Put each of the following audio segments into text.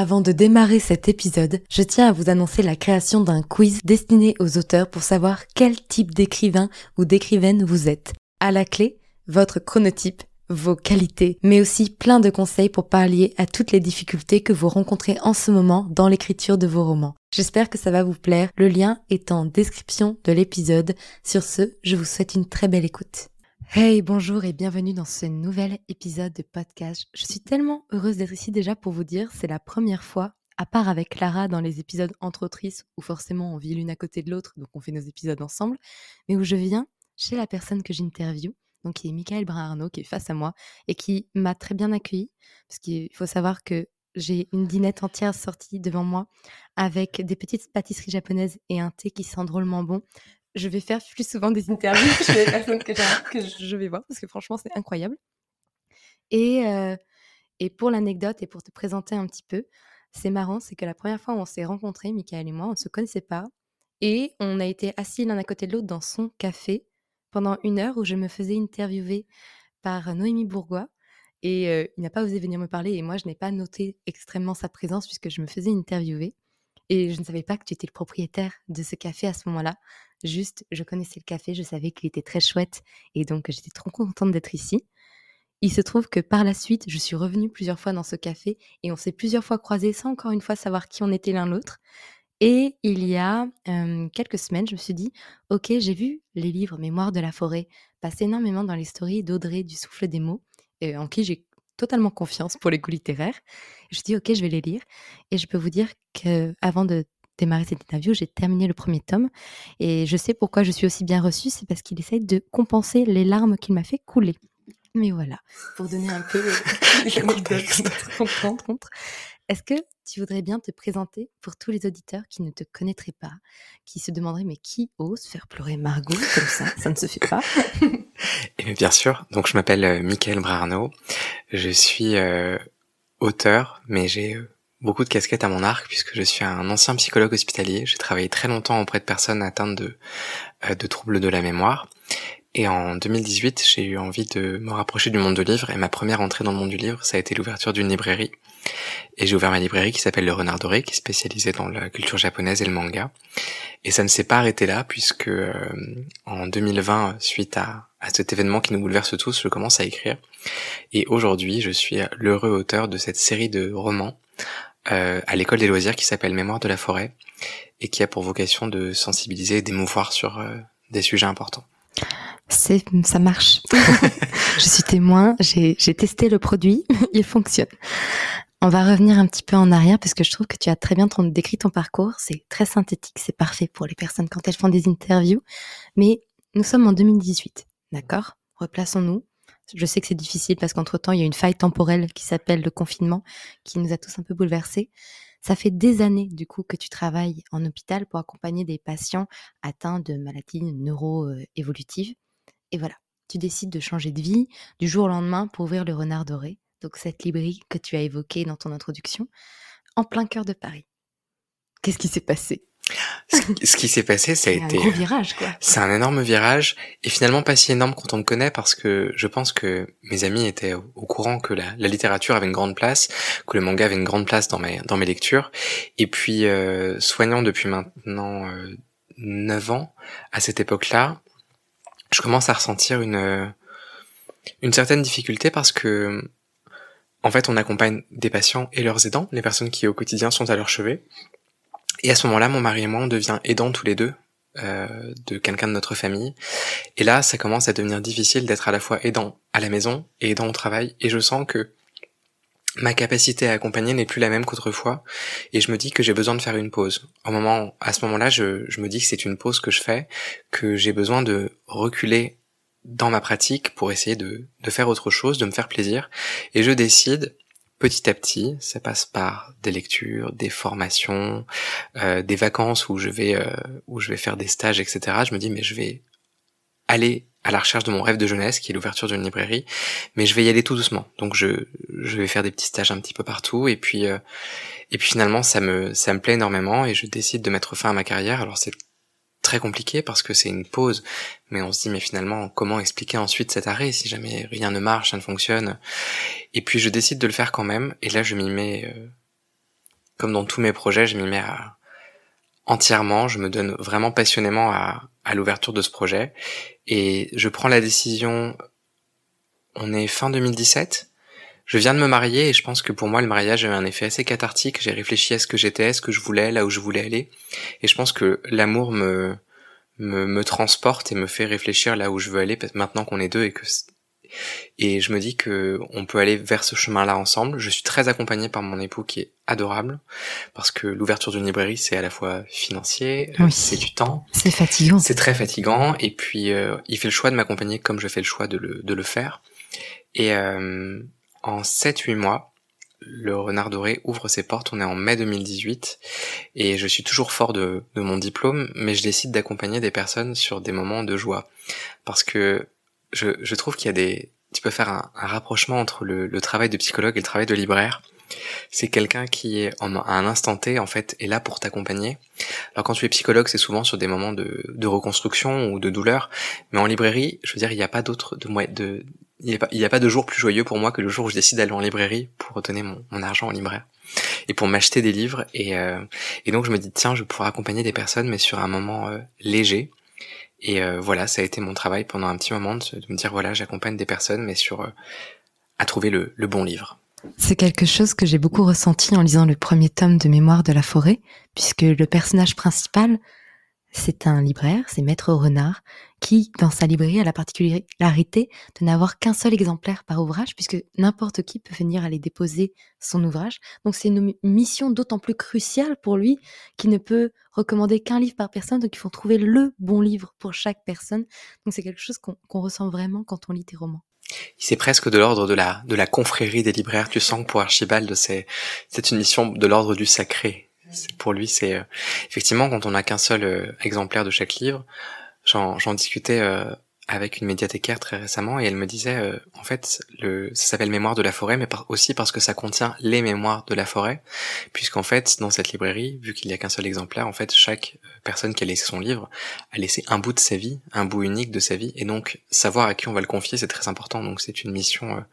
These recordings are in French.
Avant de démarrer cet épisode, je tiens à vous annoncer la création d'un quiz destiné aux auteurs pour savoir quel type d'écrivain ou d'écrivaine vous êtes. À la clé, votre chronotype, vos qualités, mais aussi plein de conseils pour pallier à toutes les difficultés que vous rencontrez en ce moment dans l'écriture de vos romans. J'espère que ça va vous plaire. Le lien est en description de l'épisode. Sur ce, je vous souhaite une très belle écoute. Hey, bonjour et bienvenue dans ce nouvel épisode de podcast. Je suis tellement heureuse d'être ici déjà pour vous dire, c'est la première fois, à part avec Clara dans les épisodes entre autrices, où forcément on vit l'une à côté de l'autre, donc on fait nos épisodes ensemble, mais où je viens chez la personne que j'interviewe, donc qui est Michael Brun-Arnaud, qui est face à moi, et qui m'a très bien accueilli, parce qu'il faut savoir que j'ai une dinette entière sortie devant moi avec des petites pâtisseries japonaises et un thé qui sent drôlement bon je vais faire plus souvent des interviews que, je vais voir parce que franchement, c'est incroyable. Et, euh, et pour l'anecdote et pour te présenter un petit peu, c'est marrant, c'est que la première fois où on s'est rencontrés, Michael et moi, on ne se connaissait pas. Et on a été assis l'un à côté de l'autre dans son café pendant une heure où je me faisais interviewer par Noémie Bourgois. Et euh, il n'a pas osé venir me parler et moi, je n'ai pas noté extrêmement sa présence puisque je me faisais interviewer. Et je ne savais pas que tu étais le propriétaire de ce café à ce moment-là. Juste, je connaissais le café, je savais qu'il était très chouette et donc j'étais trop contente d'être ici. Il se trouve que par la suite, je suis revenue plusieurs fois dans ce café et on s'est plusieurs fois croisés sans encore une fois savoir qui on était l'un l'autre. Et il y a quelques semaines, je me suis dit, ok, j'ai vu les livres Mémoire de la forêt passer énormément dans les stories d'Audrey du Souffle des mots, en qui j'ai totalement confiance pour les goûts littéraires. Je dit, ok, je vais les lire. Et je peux vous dire que avant de démarrer cette interview, j'ai terminé le premier tome. Et je sais pourquoi je suis aussi bien reçue, c'est parce qu'il essaye de compenser les larmes qu'il m'a fait couler. Mais voilà, pour donner un peu le contexte. Est-ce que tu voudrais bien te présenter pour tous les auditeurs qui ne te connaîtraient pas, qui se demanderaient mais qui ose faire pleurer Margot comme ça? Ça ne se fait pas. Et bien sûr, donc je m'appelle euh, Michael Brarno, je suis euh, auteur, mais j'ai euh, beaucoup de casquettes à mon arc puisque je suis un ancien psychologue hospitalier. J'ai travaillé très longtemps auprès de personnes atteintes de, de troubles de la mémoire. Et en 2018, j'ai eu envie de me rapprocher du monde du livre et ma première entrée dans le monde du livre, ça a été l'ouverture d'une librairie. Et j'ai ouvert ma librairie qui s'appelle Le Renard Doré, qui est spécialisée dans la culture japonaise et le manga. Et ça ne s'est pas arrêté là puisque euh, en 2020, suite à, à cet événement qui nous bouleverse tous, je commence à écrire. Et aujourd'hui, je suis l'heureux auteur de cette série de romans euh, à l'école des loisirs qui s'appelle Mémoire de la forêt et qui a pour vocation de sensibiliser et d'émouvoir sur euh, des sujets importants. C'est, ça marche. je suis témoin, j'ai, testé le produit, il fonctionne. On va revenir un petit peu en arrière parce que je trouve que tu as très bien décrit ton parcours. C'est très synthétique, c'est parfait pour les personnes quand elles font des interviews. Mais nous sommes en 2018, d'accord? Replaçons-nous. Je sais que c'est difficile parce qu'entre-temps, il y a une faille temporelle qui s'appelle le confinement, qui nous a tous un peu bouleversés. Ça fait des années, du coup, que tu travailles en hôpital pour accompagner des patients atteints de maladies neuro-évolutives. Et voilà, tu décides de changer de vie du jour au lendemain pour ouvrir le Renard Doré, donc cette librairie que tu as évoquée dans ton introduction, en plein cœur de Paris. Qu'est-ce qui s'est passé? Ce qui s'est passé, ça a été. un gros virage, quoi. C'est un énorme virage, et finalement pas si énorme quand on me connaît, parce que je pense que mes amis étaient au courant que la, littérature avait une grande place, que le manga avait une grande place dans mes, dans mes lectures. Et puis, euh, soignant depuis maintenant euh, 9 ans, à cette époque-là, je commence à ressentir une, une certaine difficulté parce que, en fait, on accompagne des patients et leurs aidants, les personnes qui au quotidien sont à leur chevet. Et à ce moment-là, mon mari et moi, on devient aidants tous les deux euh, de quelqu'un de notre famille. Et là, ça commence à devenir difficile d'être à la fois aidant à la maison et aidant au travail. Et je sens que ma capacité à accompagner n'est plus la même qu'autrefois. Et je me dis que j'ai besoin de faire une pause. Au moment, à ce moment-là, je, me dis que c'est une pause que je fais, que j'ai besoin de reculer dans ma pratique pour essayer de, de faire autre chose, de me faire plaisir. Et je décide petit à petit, ça passe par des lectures, des formations, euh, des vacances où je vais euh, où je vais faire des stages, etc. Je me dis mais je vais aller à la recherche de mon rêve de jeunesse, qui est l'ouverture d'une librairie, mais je vais y aller tout doucement. Donc je je vais faire des petits stages un petit peu partout et puis euh, et puis finalement ça me ça me plaît énormément et je décide de mettre fin à ma carrière. Alors c'est très compliqué parce que c'est une pause, mais on se dit mais finalement comment expliquer ensuite cet arrêt si jamais rien ne marche, ça ne fonctionne? Et puis je décide de le faire quand même, et là je m'y mets euh, comme dans tous mes projets, je m'y mets entièrement. Je me donne vraiment passionnément à, à l'ouverture de ce projet. Et je prends la décision, on est fin 2017. Je viens de me marier et je pense que pour moi le mariage a eu un effet assez cathartique. J'ai réfléchi à ce que j'étais, ce que je voulais, là où je voulais aller. Et je pense que l'amour me, me, me transporte et me fait réfléchir là où je veux aller maintenant qu'on est deux et que et je me dis que on peut aller vers ce chemin-là ensemble. Je suis très accompagné par mon époux qui est adorable parce que l'ouverture d'une librairie c'est à la fois financier, euh, c'est du temps, c'est fatigant, c'est très fatigant et puis euh, il fait le choix de m'accompagner comme je fais le choix de le, de le faire. Et euh, en 7-8 mois, le Renard Doré ouvre ses portes, on est en mai 2018, et je suis toujours fort de, de mon diplôme, mais je décide d'accompagner des personnes sur des moments de joie. Parce que je, je trouve qu'il y a des... Tu peux faire un, un rapprochement entre le, le, travail de psychologue et le travail de libraire. C'est quelqu'un qui est en, à un instant T en fait est là pour t'accompagner. Alors quand tu es psychologue, c'est souvent sur des moments de, de, reconstruction ou de douleur, mais en librairie, je veux dire, il n'y a pas d'autre de, de il n'y a, pas, il a pas de jour plus joyeux pour moi que le jour où je décide d'aller en librairie pour donner mon, mon argent au libraire et pour m'acheter des livres et, euh, et donc je me dis tiens je pourrais accompagner des personnes mais sur un moment euh, léger et euh, voilà, ça a été mon travail pendant un petit moment de, me dire voilà, j'accompagne des personnes, mais sur euh, à trouver le, le bon livre. C'est quelque chose que j'ai beaucoup ressenti en lisant le premier tome de Mémoire de la forêt, puisque le personnage principal c'est un libraire, c'est Maître Renard, qui, dans sa librairie, a la particularité de n'avoir qu'un seul exemplaire par ouvrage, puisque n'importe qui peut venir aller déposer son ouvrage. Donc c'est une mission d'autant plus cruciale pour lui qu'il ne peut recommander qu'un livre par personne, donc il faut trouver le bon livre pour chaque personne. Donc c'est quelque chose qu'on ressent vraiment quand on lit tes romans. C'est presque de l'ordre de la, de la confrérie des libraires. Tu sens que pour Archibald, c'est une mission de l'ordre du sacré pour lui, c'est euh, effectivement quand on n'a qu'un seul euh, exemplaire de chaque livre. J'en discutais euh, avec une médiathécaire très récemment et elle me disait en fait le ça s'appelle Mémoire de la forêt mais aussi parce que ça contient les mémoires de la forêt puisqu'en fait dans cette librairie vu qu'il n'y a qu'un seul exemplaire en fait chaque personne qui a laissé son livre a laissé un bout de sa vie un bout unique de sa vie et donc savoir à qui on va le confier c'est très important donc c'est une mission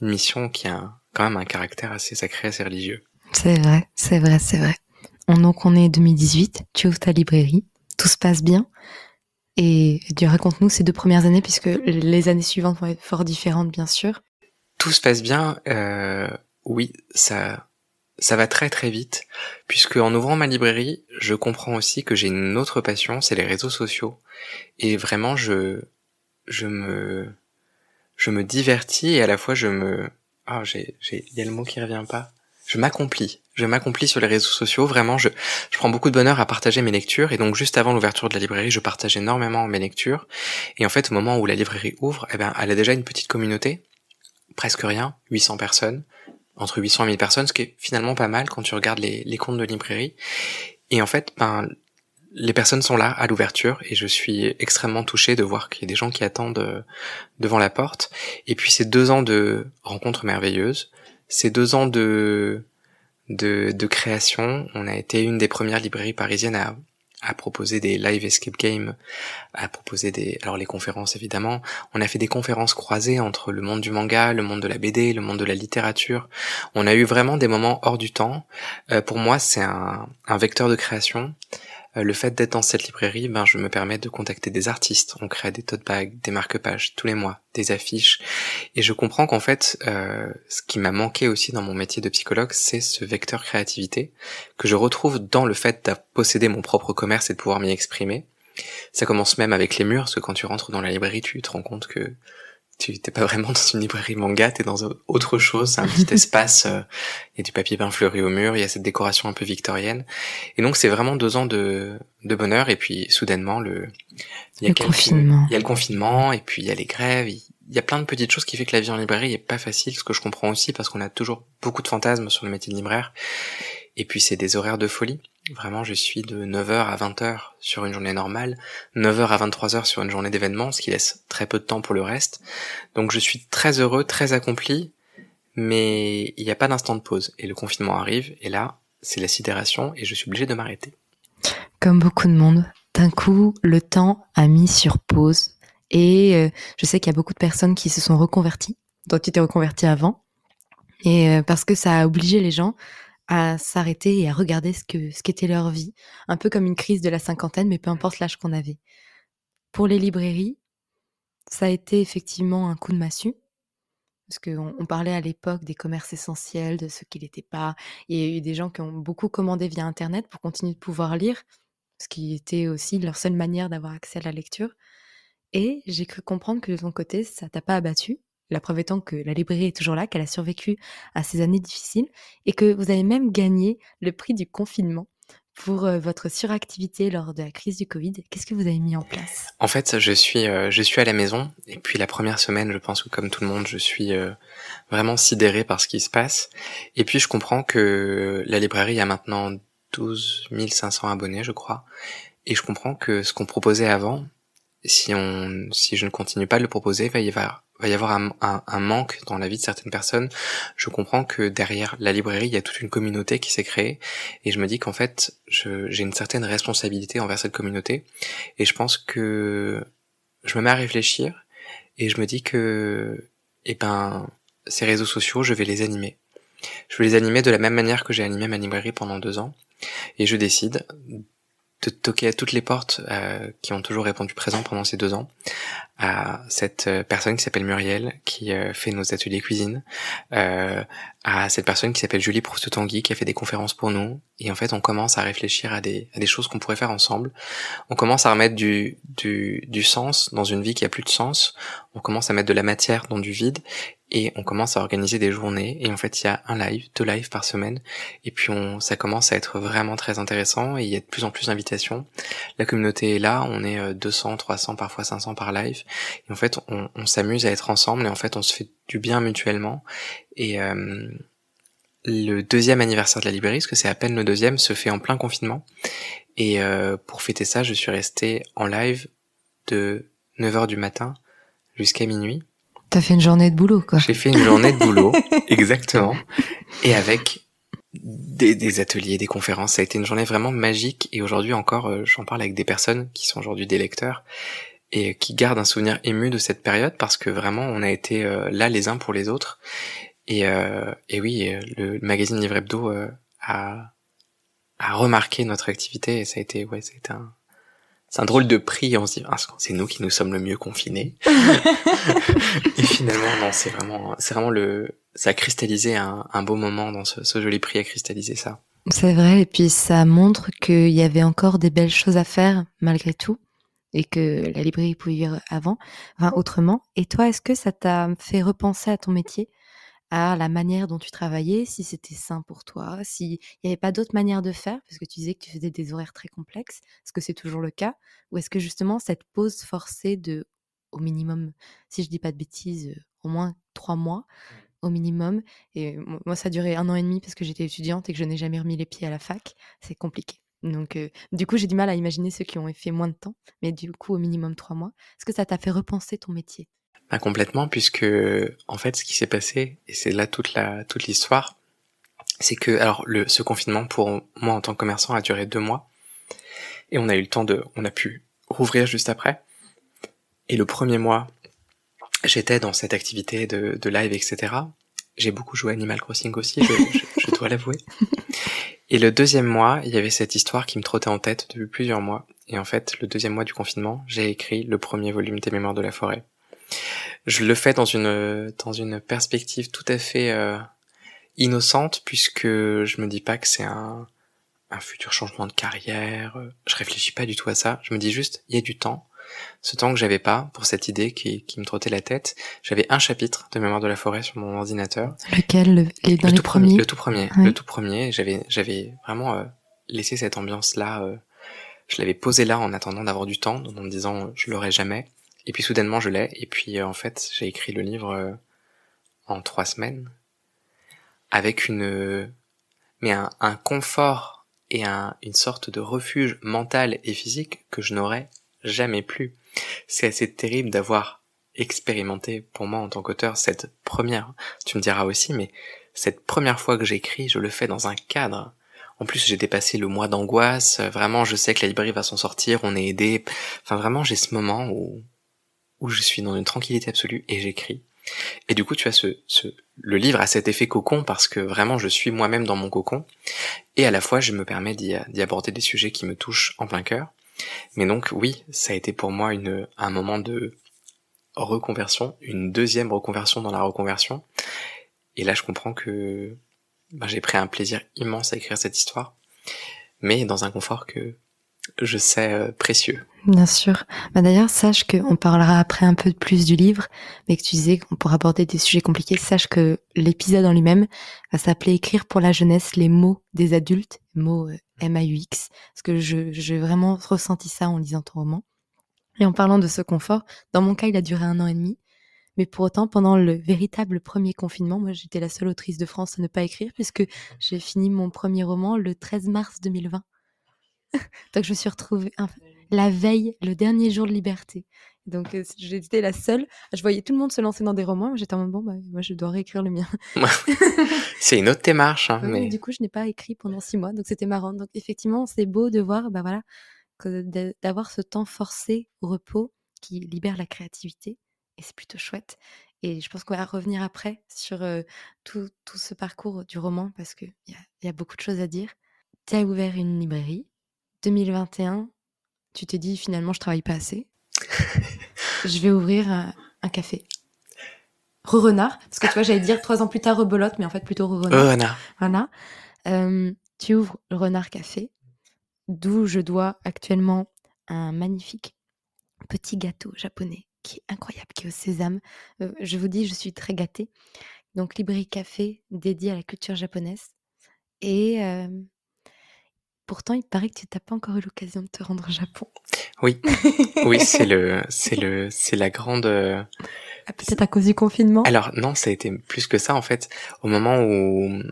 une mission qui a quand même un caractère assez sacré assez religieux c'est vrai c'est vrai c'est vrai donc on est 2018, tu ouvres ta librairie, tout se passe bien. Et tu raconte-nous ces deux premières années, puisque les années suivantes vont être fort différentes, bien sûr. Tout se passe bien, euh, oui, ça, ça va très très vite, puisque en ouvrant ma librairie, je comprends aussi que j'ai une autre passion, c'est les réseaux sociaux. Et vraiment, je, je me, je me divertis et à la fois je me, ah, oh, j'ai, il y a le mot qui revient pas je m'accomplis. Je m'accomplis sur les réseaux sociaux. Vraiment, je, je prends beaucoup de bonheur à partager mes lectures. Et donc, juste avant l'ouverture de la librairie, je partage énormément mes lectures. Et en fait, au moment où la librairie ouvre, eh ben, elle a déjà une petite communauté. Presque rien. 800 personnes. Entre 800 et 1000 personnes, ce qui est finalement pas mal quand tu regardes les, les comptes de librairie. Et en fait, ben, les personnes sont là à l'ouverture et je suis extrêmement touché de voir qu'il y a des gens qui attendent euh, devant la porte. Et puis ces deux ans de rencontres merveilleuses, ces deux ans de, de, de, création, on a été une des premières librairies parisiennes à, à proposer des live escape games, à proposer des, alors les conférences évidemment. On a fait des conférences croisées entre le monde du manga, le monde de la BD, le monde de la littérature. On a eu vraiment des moments hors du temps. Euh, pour moi, c'est un, un vecteur de création. Euh, le fait d'être dans cette librairie, ben, je me permets de contacter des artistes. On crée des tote bags, des marque-pages tous les mois, des affiches. Et je comprends qu'en fait, euh, ce qui m'a manqué aussi dans mon métier de psychologue, c'est ce vecteur créativité que je retrouve dans le fait de posséder mon propre commerce et de pouvoir m'y exprimer. Ça commence même avec les murs, parce que quand tu rentres dans la librairie, tu te rends compte que tu t'es pas vraiment dans une librairie manga, t'es dans autre chose, c'est un petit espace, euh, il y a du papier peint fleuri au mur, il y a cette décoration un peu victorienne. Et donc c'est vraiment deux ans de, de bonheur, et puis soudainement le... Il y a le confinement. Il y a le confinement, et puis il y a les grèves, il y a plein de petites choses qui fait que la vie en librairie est pas facile, ce que je comprends aussi, parce qu'on a toujours beaucoup de fantasmes sur le métier de libraire. Et puis c'est des horaires de folie. Vraiment, je suis de 9h à 20h sur une journée normale, 9h à 23h sur une journée d'événement, ce qui laisse très peu de temps pour le reste. Donc je suis très heureux, très accompli, mais il n'y a pas d'instant de pause. Et le confinement arrive, et là, c'est la sidération, et je suis obligé de m'arrêter. Comme beaucoup de monde, d'un coup, le temps a mis sur pause. Et euh, je sais qu'il y a beaucoup de personnes qui se sont reconverties. Toi, tu t'es reconverti avant. Et euh, parce que ça a obligé les gens à s'arrêter et à regarder ce que ce qu'était leur vie, un peu comme une crise de la cinquantaine, mais peu importe l'âge qu'on avait. Pour les librairies, ça a été effectivement un coup de massue. Parce qu'on on parlait à l'époque des commerces essentiels, de ce qu'il n'était pas. Il y a eu des gens qui ont beaucoup commandé via Internet pour continuer de pouvoir lire, ce qui était aussi leur seule manière d'avoir accès à la lecture. Et j'ai cru comprendre que de ton côté, ça t'a pas abattu. La preuve étant que la librairie est toujours là, qu'elle a survécu à ces années difficiles et que vous avez même gagné le prix du confinement pour euh, votre suractivité lors de la crise du Covid. Qu'est-ce que vous avez mis en place? En fait, je suis, euh, je suis à la maison et puis la première semaine, je pense que comme tout le monde, je suis euh, vraiment sidéré par ce qui se passe. Et puis je comprends que la librairie a maintenant 12 500 abonnés, je crois. Et je comprends que ce qu'on proposait avant, si on, si je ne continue pas de le proposer, va y avoir va y avoir un, manque dans la vie de certaines personnes. Je comprends que derrière la librairie, il y a toute une communauté qui s'est créée, et je me dis qu'en fait, j'ai une certaine responsabilité envers cette communauté, et je pense que je me mets à réfléchir, et je me dis que, eh ben, ces réseaux sociaux, je vais les animer. Je vais les animer de la même manière que j'ai animé ma librairie pendant deux ans, et je décide de toquer à toutes les portes euh, qui ont toujours répondu présent pendant ces deux ans, à cette euh, personne qui s'appelle Muriel, qui euh, fait nos ateliers cuisine, à cette personne qui s'appelle Julie Proust-Tanguy, qui a fait des conférences pour nous, et en fait on commence à réfléchir à des, choses qu'on pourrait faire ensemble, on commence à remettre du, du, du sens dans une vie qui a plus de sens, on commence à mettre de la matière dans du vide, et on commence à organiser des journées et en fait il y a un live, deux lives par semaine et puis on ça commence à être vraiment très intéressant et il y a de plus en plus d'invitations. La communauté est là, on est 200, euh, 300, parfois 500 par live et en fait on, s'amuse à être ensemble et en fait on se fait du bien mutuellement et euh, le deuxième anniversaire de la librairie, parce que c'est à peine le deuxième, se fait en plein confinement. Et euh, pour fêter ça, je suis resté en live de 9h du matin jusqu'à minuit. T'as fait une journée de boulot, quoi. J'ai fait une journée de boulot, exactement. Et avec des, des, ateliers, des conférences. Ça a été une journée vraiment magique. Et aujourd'hui encore, euh, j'en parle avec des personnes qui sont aujourd'hui des lecteurs et qui gardent un souvenir ému de cette période parce que vraiment, on a été euh, là les uns pour les autres. Et, euh, et oui, le magazine Livre Hebdo a, a remarqué notre activité et ça a été, ouais, ça a été un, c'est un drôle de prix. On se dit, ah, c'est nous qui nous sommes le mieux confinés. et finalement, non, c'est vraiment, c'est vraiment le, ça a cristallisé un, un beau moment dans ce, ce joli prix a cristallisé ça. C'est vrai, et puis ça montre qu'il y avait encore des belles choses à faire malgré tout, et que la librairie pouvait vivre avant, enfin autrement. Et toi, est-ce que ça t'a fait repenser à ton métier? À la manière dont tu travaillais, si c'était sain pour toi, s'il n'y avait pas d'autre manière de faire, parce que tu disais que tu faisais des horaires très complexes, est-ce que c'est toujours le cas? Ou est-ce que justement cette pause forcée de, au minimum, si je dis pas de bêtises, euh, au moins trois mois au minimum, et moi ça a duré un an et demi parce que j'étais étudiante et que je n'ai jamais remis les pieds à la fac, c'est compliqué. Donc, euh, du coup, j'ai du mal à imaginer ceux qui ont fait moins de temps, mais du coup, au minimum trois mois. Est-ce que ça t'a fait repenser ton métier? Complètement, puisque en fait, ce qui s'est passé, et c'est là toute la toute l'histoire, c'est que alors le ce confinement pour moi en tant que commerçant a duré deux mois, et on a eu le temps de, on a pu rouvrir juste après. Et le premier mois, j'étais dans cette activité de, de live, etc. J'ai beaucoup joué Animal Crossing aussi, je, je dois l'avouer. Et le deuxième mois, il y avait cette histoire qui me trottait en tête depuis plusieurs mois. Et en fait, le deuxième mois du confinement, j'ai écrit le premier volume des Mémoires de la forêt je le fais dans une dans une perspective tout à fait euh, innocente puisque je me dis pas que c'est un un futur changement de carrière. Je réfléchis pas du tout à ça. Je me dis juste, il y a du temps. Ce temps que j'avais pas pour cette idée qui, qui me trottait la tête. J'avais un chapitre de Mémoire de la forêt sur mon ordinateur. Lequel? Le, le tout premier Le tout premier. Le tout premier. J'avais j'avais vraiment euh, laissé cette ambiance là. Euh, je l'avais posé là en attendant d'avoir du temps, en me disant je l'aurai jamais. Et puis soudainement je l'ai. Et puis euh, en fait j'ai écrit le livre euh, en trois semaines avec une mais un, un confort et un, une sorte de refuge mental et physique que je n'aurais jamais plus. C'est assez terrible d'avoir expérimenté pour moi en tant qu'auteur cette première, tu me diras aussi, mais cette première fois que j'écris, je le fais dans un cadre. En plus, j'ai dépassé le mois d'angoisse. Vraiment, je sais que la librairie va s'en sortir. On est aidé. Enfin, vraiment, j'ai ce moment où où je suis dans une tranquillité absolue et j'écris. Et du coup, tu as ce, le livre a cet effet cocon parce que vraiment je suis moi-même dans mon cocon et à la fois je me permets d'y aborder des sujets qui me touchent en plein cœur. Mais donc oui, ça a été pour moi un moment de reconversion, une deuxième reconversion dans la reconversion. Et là je comprends que ben, j'ai pris un plaisir immense à écrire cette histoire, mais dans un confort que je sais euh, précieux. Bien sûr. Bah D'ailleurs, sache qu'on parlera après un peu plus du livre, mais que tu disais qu'on pourrait aborder des sujets compliqués. Sache que l'épisode en lui-même va s'appeler Écrire pour la jeunesse les mots des adultes, mots euh, M-A-U-X, parce que j'ai vraiment ressenti ça en lisant ton roman. Et en parlant de ce confort, dans mon cas, il a duré un an et demi. Mais pour autant, pendant le véritable premier confinement, moi j'étais la seule autrice de France à ne pas écrire, puisque j'ai fini mon premier roman le 13 mars 2020. Donc je me suis retrouvée la veille, le dernier jour de liberté. Donc euh, j'étais la seule. Je voyais tout le monde se lancer dans des romans. J'étais en mode bon, bah, moi je dois réécrire le mien. c'est une autre démarche. Hein, mais... Du coup, je n'ai pas écrit pendant six mois. Donc c'était marrant. Donc effectivement, c'est beau de voir, bah voilà, d'avoir ce temps forcé au repos qui libère la créativité. Et c'est plutôt chouette. Et je pense qu'on va revenir après sur euh, tout, tout, ce parcours du roman parce qu'il y a beaucoup de choses à dire. Tu as ouvert une librairie 2021, tu t'es dit finalement je travaille pas assez. je vais ouvrir un, café. Re-renard, parce que tu vois, j'allais dire trois ans plus tard rebolote, mais en fait plutôt re-renard. Voilà. Euh, tu ouvres le Renard Café, d'où je dois actuellement un magnifique petit gâteau japonais qui est incroyable, qui est au sésame. Euh, je vous dis, je suis très gâtée. Donc, librairie café dédié à la culture japonaise. Et euh, Pourtant, il paraît que tu n'as pas encore eu l'occasion de te rendre au Japon. Oui, oui, c'est le, c'est le, c'est la grande. Ah, peut-être à cause du confinement. Alors non, ça a été plus que ça en fait. Au moment où,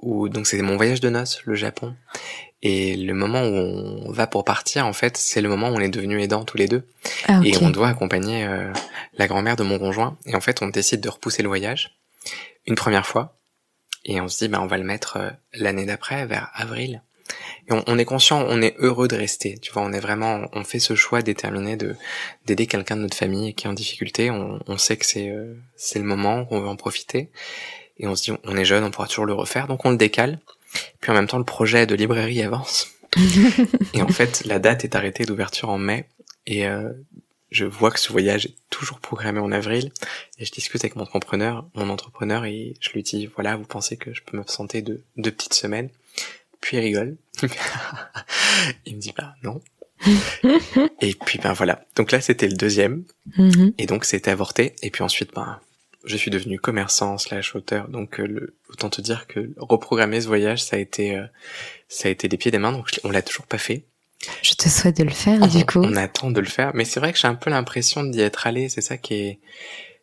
où donc c'était mon voyage de noces, le Japon, et le moment où on va pour partir, en fait, c'est le moment où on est devenus aidants tous les deux, ah, et on doit accompagner euh, la grand-mère de mon conjoint. Et en fait, on décide de repousser le voyage une première fois, et on se dit, bah, on va le mettre euh, l'année d'après, vers avril. Et on, est conscient, on est heureux de rester. Tu vois, on est vraiment, on fait ce choix déterminé de d'aider quelqu'un de notre famille qui est en difficulté. On, on sait que c'est euh, c'est le moment, qu'on veut en profiter. Et on se dit, on est jeune, on pourra toujours le refaire, donc on le décale. Puis en même temps, le projet de librairie avance. et en fait, la date est arrêtée d'ouverture en mai. Et euh, je vois que ce voyage est toujours programmé en avril. Et je discute avec mon entrepreneur, mon entrepreneur, et je lui dis, voilà, vous pensez que je peux m'absenter de deux petites semaines puis il rigole. il me dit bah non. et puis ben voilà. Donc là c'était le deuxième. Mm-hmm. Et donc c'était avorté. Et puis ensuite ben je suis devenu commerçant slash auteur. Donc euh, le, autant te dire que reprogrammer ce voyage ça a été euh, ça a été des pieds des mains. Donc on l'a toujours pas fait. Je te souhaite de le faire du coup. On attend de le faire. Mais c'est vrai que j'ai un peu l'impression d'y être allé. C'est ça qui est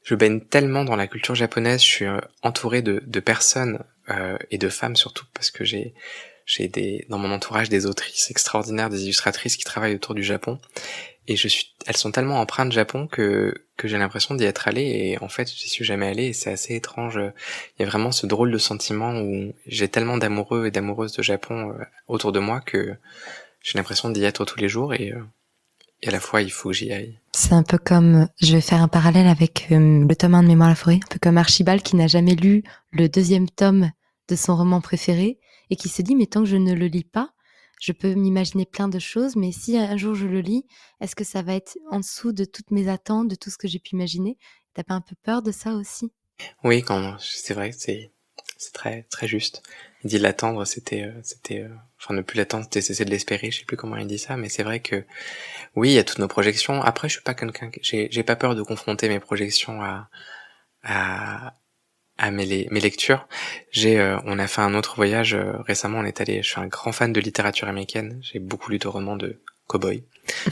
je baigne tellement dans la culture japonaise, je suis euh, entouré de, de personnes euh, et de femmes surtout parce que j'ai j'ai des, dans mon entourage des autrices extraordinaires, des illustratrices qui travaillent autour du Japon. Et je suis, elles sont tellement empreintes Japon que, que j'ai l'impression d'y être allé et en fait, j'y suis jamais allé et c'est assez étrange. Il y a vraiment ce drôle de sentiment où j'ai tellement d'amoureux et d'amoureuses de Japon euh, autour de moi que j'ai l'impression d'y être tous les jours et, euh, et à la fois il faut que j'y aille. C'est un peu comme, je vais faire un parallèle avec euh, le tome 1 de Mémoire à la forêt, un peu comme Archibald qui n'a jamais lu le deuxième tome de son roman préféré et qui se dit mais tant que je ne le lis pas, je peux m'imaginer plein de choses, mais si un jour je le lis, est-ce que ça va être en dessous de toutes mes attentes, de tout ce que j'ai pu imaginer? T'as pas un peu peur de ça aussi? Oui, quand c'est vrai, c'est très très juste. Il dit l'attendre, c'était euh, c'était euh, enfin ne plus l'attendre, c'était cesser de l'espérer. Je sais plus comment il dit ça, mais c'est vrai que oui, il y a toutes nos projections. Après, je suis pas quelqu'un, j'ai pas peur de confronter mes projections à à à mes, mes lectures. J'ai, euh, on a fait un autre voyage euh, récemment. On est allé. Je suis un grand fan de littérature américaine. J'ai beaucoup lu de romans de cowboy.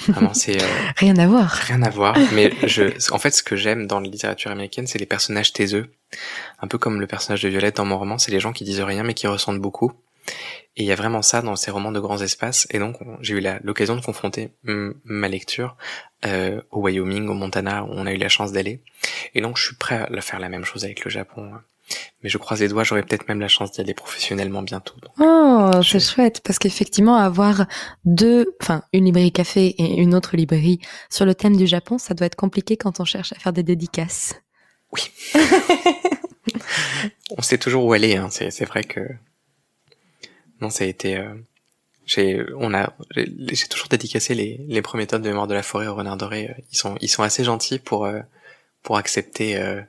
Vraiment, c'est euh, rien à voir. Rien à voir. Mais je, en fait, ce que j'aime dans la littérature américaine, c'est les personnages taiseux. Un peu comme le personnage de Violette dans mon roman, c'est les gens qui disent rien mais qui ressentent beaucoup. Et il y a vraiment ça dans ces romans de grands espaces. Et donc, j'ai eu l'occasion de confronter ma lecture euh, au Wyoming, au Montana, où on a eu la chance d'aller. Et donc, je suis prêt à faire la même chose avec le Japon. Mais je croise les doigts, j'aurai peut-être même la chance d'y aller professionnellement bientôt. oh, c'est chouette, parce qu'effectivement, avoir deux, enfin, une librairie café et une autre librairie sur le thème du Japon, ça doit être compliqué quand on cherche à faire des dédicaces. Oui. on sait toujours où aller. Hein. C'est vrai que non, ça a été. Euh, j'ai, on a, j'ai toujours dédicacé les, les premiers tomes de Mémoire de la forêt au Renard doré. Ils sont, ils sont assez gentils pour euh, pour accepter. Euh,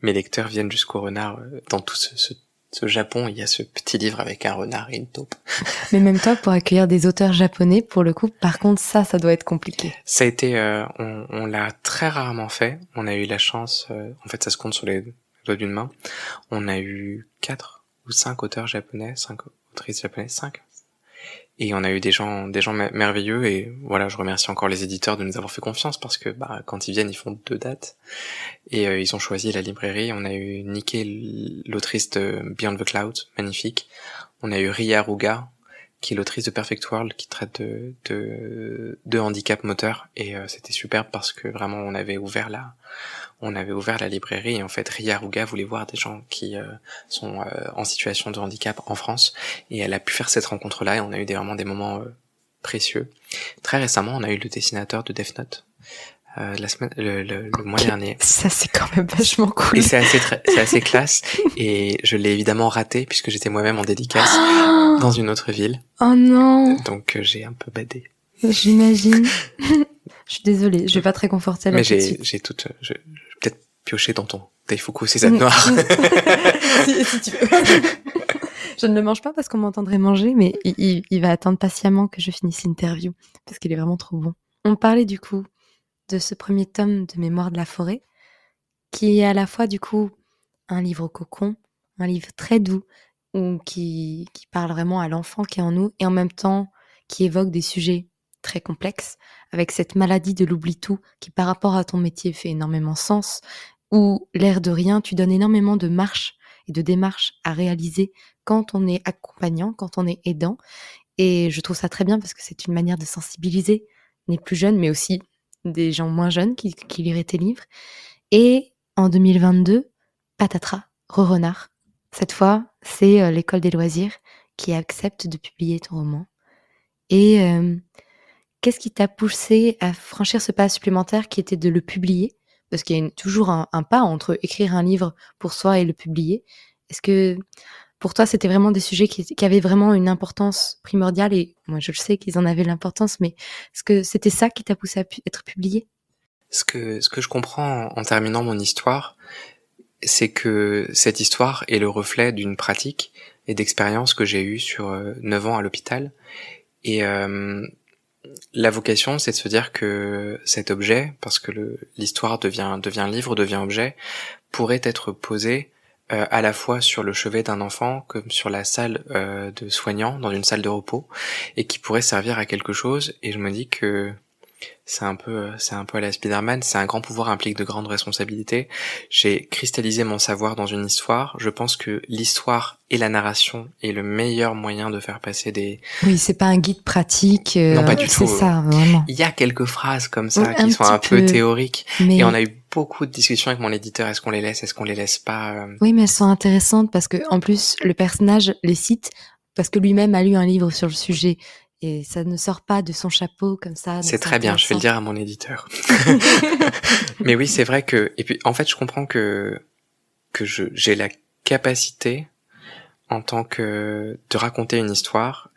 mes lecteurs viennent jusqu'au renard dans tout ce, ce, ce, Japon. Il y a ce petit livre avec un renard et une taupe. Mais même toi, pour accueillir des auteurs japonais, pour le coup, par contre, ça, ça doit être compliqué. Ça a été, on, on l'a très rarement fait. On a eu la chance. en fait, ça se compte sur les doigts d'une main. On a eu quatre ou cinq auteurs japonais, cinq autrices japonaises, cinq. Et on a eu des gens, des gens merveilleux et voilà, je remercie encore les éditeurs de nous avoir fait confiance parce que bah, quand ils viennent, ils font deux dates et euh, ils ont choisi la librairie. On a eu Nikki, l'autrice de Beyond the Cloud, magnifique. On a eu Ria Ruga, qui est l'autrice de Perfect World, qui traite de, de, de handicap moteur et euh, c'était superbe parce que vraiment on avait ouvert la, on avait ouvert la librairie et en fait Ria Ruga voulait voir des gens qui euh, sont euh, en situation de handicap en France et elle a pu faire cette rencontre là et on a eu des, vraiment des moments euh, précieux. Très récemment, on a eu le dessinateur de Death Note. La semaine, le, le, mois dernier. Ça c'est quand même vachement cool. Et c'est assez, c'est assez classe. Et je l'ai évidemment raté puisque j'étais moi-même en dédicace dans une autre ville. Oh non. Donc j'ai un peu badé. J'imagine. je suis désolée, je vais pas très conforter là. Mais j'ai, j'ai toute, je, peut-être piocher dans ton Taifuku César noir. si, si tu veux. je ne le mange pas parce qu'on m'entendrait manger, mais il, il, va attendre patiemment que je finisse l'interview parce qu'il est vraiment trop bon. On parlait du coup de ce premier tome de Mémoire de la forêt, qui est à la fois du coup un livre cocon, un livre très doux, ou qui, qui parle vraiment à l'enfant qui est en nous, et en même temps qui évoque des sujets très complexe, avec cette maladie de l'oubli-tout qui par rapport à ton métier fait énormément sens, où l'air de rien, tu donnes énormément de marches et de démarches à réaliser quand on est accompagnant, quand on est aidant. Et je trouve ça très bien parce que c'est une manière de sensibiliser les plus jeunes, mais aussi des gens moins jeunes qui, liraient tes livres. Et en 2022, patatras, re-renard. Cette fois, c'est euh, l'école des loisirs qui accepte de publier ton roman. Et euh, Qu'est-ce qui t'a poussé à franchir ce pas supplémentaire qui était de le publier? Parce qu'il y a toujours un, pas entre écrire un livre pour soi et le publier. Est-ce que pour toi, c'était vraiment des sujets qui, avaient vraiment une importance primordiale Et moi, je le sais qu'ils en avaient l'importance, mais est-ce que c'était ça qui t'a poussé à être publié? Ce que, ce que je comprends en, terminant mon histoire, c'est que cette histoire est le reflet d'une pratique et d'expérience que j'ai eue sur euh, neuf ans à l'hôpital. Et euh, la vocation, c'est de se dire que cet objet, parce que l'histoire devient, devient livre, devient objet, pourrait être posé euh, à la fois sur le chevet d'un enfant comme sur la salle euh, de soignant, dans une salle de repos, et qui pourrait servir à quelque chose. Et je me dis que c'est un peu, c'est un peu à la Spider-Man. C'est un grand pouvoir implique de grandes responsabilités. J'ai cristallisé mon savoir dans une histoire. Je pense que l'histoire et la narration est le meilleur moyen de faire passer des. Oui, c'est pas un guide pratique. Euh, non, pas du tout. C'est ça, vraiment. Il y a quelques phrases comme ça qui sont un peu, théoriques. Et on a eu beaucoup de discussions avec mon éditeur. Est-ce qu'on les laisse? Est-ce qu'on les laisse pas euh? Oui, mais elles sont intéressantes parce que en plus le personnage les cite parce que lui-même a lu un livre sur le sujet et ça ne sort pas de son chapeau comme ça. C'est très bien, je vais le dire à mon éditeur. Mais oui, c'est vrai que et puis en fait, je comprends que que je j'ai la capacité en tant que de raconter une histoire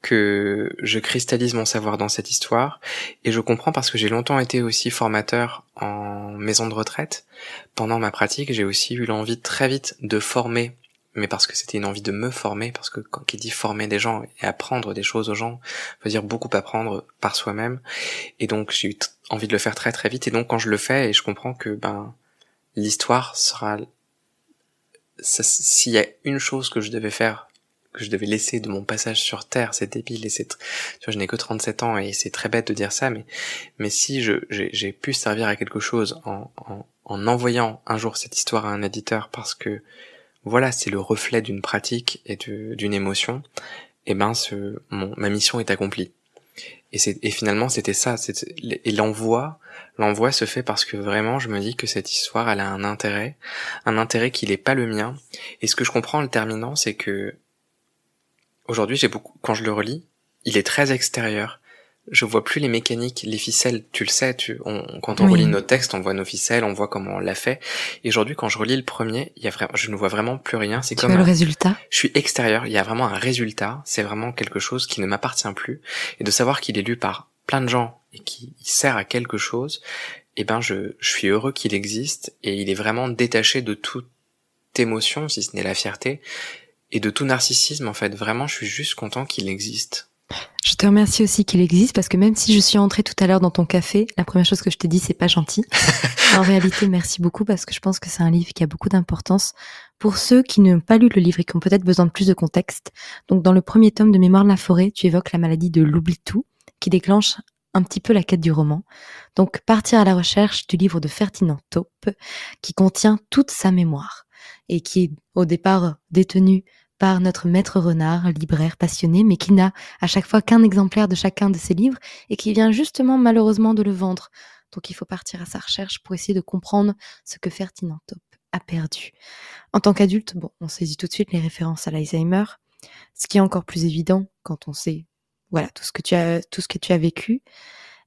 que je cristallise mon savoir dans cette histoire et je comprends parce que j'ai longtemps été aussi formateur en maison de retraite. Pendant ma pratique, j'ai aussi eu l'envie très vite de former mais parce que c'était une envie de me former, parce que quand il dit former des gens et apprendre des choses aux gens, veut dire beaucoup apprendre par soi-même. Et donc j'ai eu envie de le faire très très vite. Et donc quand je le fais, et je comprends que ben l'histoire sera, s'il y a une chose que je devais faire, que je devais laisser de mon passage sur Terre, c'est débile et c'est, tu je n'ai que 37 ans et c'est très bête de dire ça, mais mais si je j'ai pu servir à quelque chose en, en en envoyant un jour cette histoire à un éditeur parce que voilà, c'est le reflet d'une pratique et d'une émotion, et eh ben ce, mon, ma mission est accomplie. Et, c'est, et finalement, c'était ça. Et l'envoi, l'envoi se fait parce que vraiment, je me dis que cette histoire, elle a un intérêt, un intérêt qui n'est pas le mien. Et ce que je comprends en le terminant, c'est que aujourd'hui, j'ai beaucoup, quand je le relis, il est très extérieur. Je vois plus les mécaniques, les ficelles. Tu le sais, tu, on, quand on relit nos textes, on voit nos ficelles, on voit comment on l'a fait. Et aujourd'hui, quand je relis le premier, il y a vraiment, je ne vois vraiment plus rien. C'est comme le résultat? Je suis extérieur. Il y a vraiment un résultat. C'est vraiment quelque chose qui ne m'appartient plus. Et de savoir qu'il est lu par plein de gens et qui sert à quelque chose, eh ben, je, je suis heureux qu'il existe et il est vraiment détaché de toute émotion, si ce n'est la fierté, et de tout narcissisme. En fait, vraiment, je suis juste content qu'il existe. Je te remercie aussi qu'il existe parce que même si je suis entrée tout à l'heure dans ton café, la première chose que je t'ai dit, c'est pas gentil. en réalité, merci beaucoup parce que je pense que c'est un livre qui a beaucoup d'importance pour ceux qui n'ont pas lu le livre et qui ont peut-être besoin de plus de contexte. Donc, dans le premier tome de Mémoire de la forêt, tu évoques la maladie de l'oubli-tout qui déclenche un petit peu la quête du roman. Donc, partir à la recherche du livre de Ferdinand Taupe qui contient toute sa mémoire et qui est au départ détenu par notre maître renard, libraire passionné, mais qui n'a à chaque fois qu'un exemplaire de chacun de ses livres et qui vient justement malheureusement de le vendre. Donc il faut partir à sa recherche pour essayer de comprendre ce que Ferdinand Top a perdu. En tant qu'adulte, bon, on saisit tout de suite les références à l'Alzheimer, ce qui est encore plus évident quand on sait, voilà, tout ce que tu as, tout ce que tu as vécu.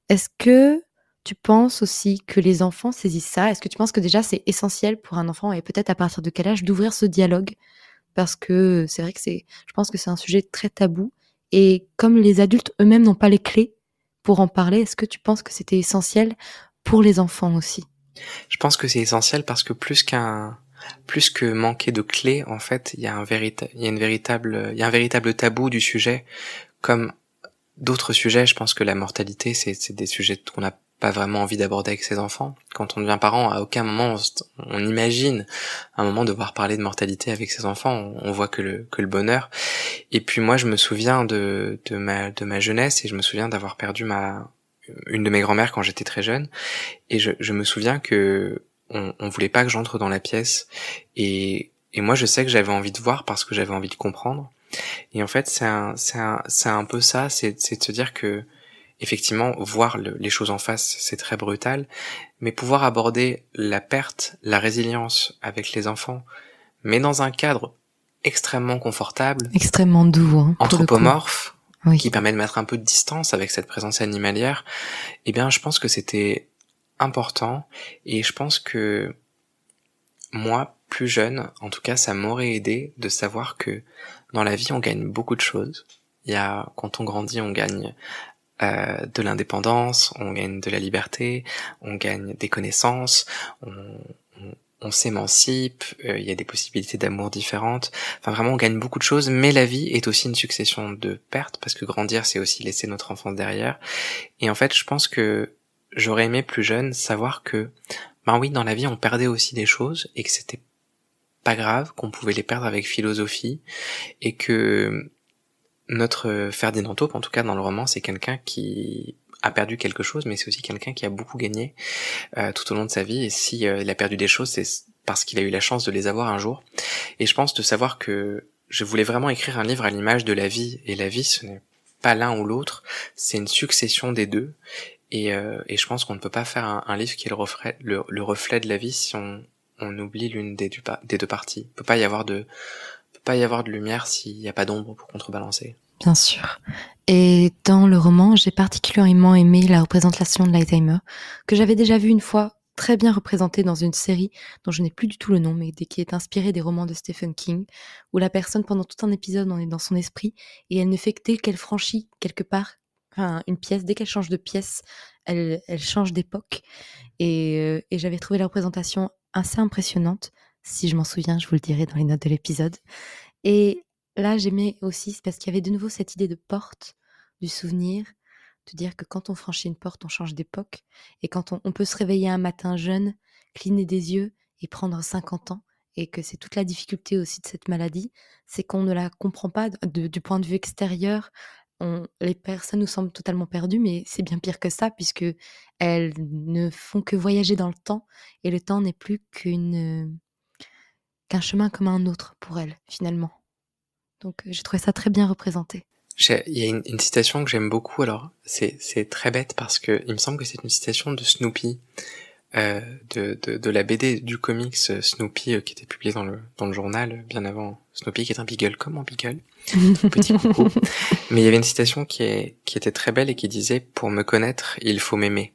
Est-ce que tu penses aussi que les enfants saisissent ça? Est-ce que tu penses que déjà c'est essentiel pour un enfant et peut-être à partir de quel âge d'ouvrir ce dialogue parce que c'est vrai que c'est, je pense que c'est un sujet très tabou. Et comme les adultes eux-mêmes n'ont pas les clés pour en parler, est-ce que tu penses que c'était essentiel pour les enfants aussi? Je pense que c'est essentiel parce que plus qu'un, plus que manquer de clés, en fait, il y a un véritable, il y a une véritable, il y a un véritable tabou du sujet, comme d'autres sujets. Je pense que la mortalité, c'est, des sujets qu'on a pas vraiment envie d'aborder avec ses enfants. Quand on devient parent, à aucun moment on, imagine un moment devoir parler de mortalité avec ses enfants. On, voit que le, que le bonheur. Et puis moi, je me souviens de, de, ma, de ma jeunesse et je me souviens d'avoir perdu ma une de mes grand-mères quand j'étais très jeune. Et je, je me souviens que on, on voulait pas que j'entre dans la pièce. Et, et moi, je sais que j'avais envie de voir parce que j'avais envie de comprendre. Et en fait, c'est un, c'est un, c'est un peu ça, c'est, c'est de se dire que effectivement, voir les choses en face, c'est très brutal, mais pouvoir aborder la perte, la résilience avec les enfants, mais dans un cadre extrêmement confortable, extrêmement doux, hein, anthropomorphe, qui permet de mettre un peu de distance avec cette présence animalière, eh bien, je pense que c'était important, et je pense que moi, plus jeune, en tout cas, ça m'aurait aidé de savoir que dans la vie, on gagne beaucoup de choses. Il y a, quand on grandit, on gagne euh, de l'indépendance, on gagne de la liberté, on gagne des connaissances, on, s'émancipe, euh, il y a des possibilités d'amour différentes. Enfin vraiment on gagne beaucoup de choses, mais la vie est aussi une succession de pertes parce que grandir c'est aussi laisser notre enfance derrière. Et en fait je pense que j'aurais aimé plus jeune savoir que ben oui dans la vie on perdait aussi des choses et que c'était pas grave, qu'on pouvait les perdre avec philosophie et que notre Ferdinand Taupe, en tout cas dans le roman, c'est quelqu'un qui a perdu quelque chose, mais c'est aussi quelqu'un qui a beaucoup gagné euh, tout au long de sa vie. Et si euh, il a perdu des choses, c'est parce qu'il a eu la chance de les avoir un jour. Et je pense de savoir que je voulais vraiment écrire un livre à l'image de la vie. Et la vie, ce n'est pas l'un ou l'autre, c'est une succession des deux. Et, euh, et je pense qu'on ne peut pas faire un, livre qui est le reflet, le, reflet de la vie si on, on oublie l'une des, des, deux parties. Il peut pas y avoir de pas y avoir de lumière s'il n'y a pas d'ombre pour contrebalancer. Bien sûr. Et dans le roman, j'ai particulièrement aimé la représentation de l'Alzheimer, que j'avais déjà vue une fois très bien représentée dans une série dont je n'ai plus du tout le nom, mais qui est inspirée des romans de Stephen King, où la personne, pendant tout un épisode, en est dans son esprit, et elle ne fait que dès qu'elle franchit quelque part une pièce, dès qu'elle change de pièce, elle, change d'époque. Et, euh, et j'avais trouvé la représentation assez impressionnante. Si je m'en souviens, je vous le dirai dans les notes de l'épisode. Et là, j'aimais aussi, parce qu'il y avait de nouveau cette idée de porte, du souvenir, de dire que quand on franchit une porte, on change d'époque. Et quand on, peut se réveiller un matin jeune, cligner des yeux et prendre 50 ans, et que c'est toute la difficulté aussi de cette maladie, c'est qu'on ne la comprend pas du point de vue extérieur. On, les personnes nous semblent totalement perdues, mais c'est bien pire que ça, puisque elles ne font que voyager dans le temps, et le temps n'est plus qu'une qu'un chemin comme un autre pour elle, finalement. Donc euh, j'ai trouvé ça très bien représenté. Il y a une, citation que j'aime beaucoup, alors c'est très bête parce que il me semble que c'est une citation de Snoopy, euh, de, de, de, la BD du comics euh, Snoopy euh, qui était publié dans le, dans le journal bien avant Snoopy qui est un beagle comme un beagle? Petit coucou. Mais il y avait une citation qui, est, qui était très belle et qui disait Pour me connaître, il faut m'aimer.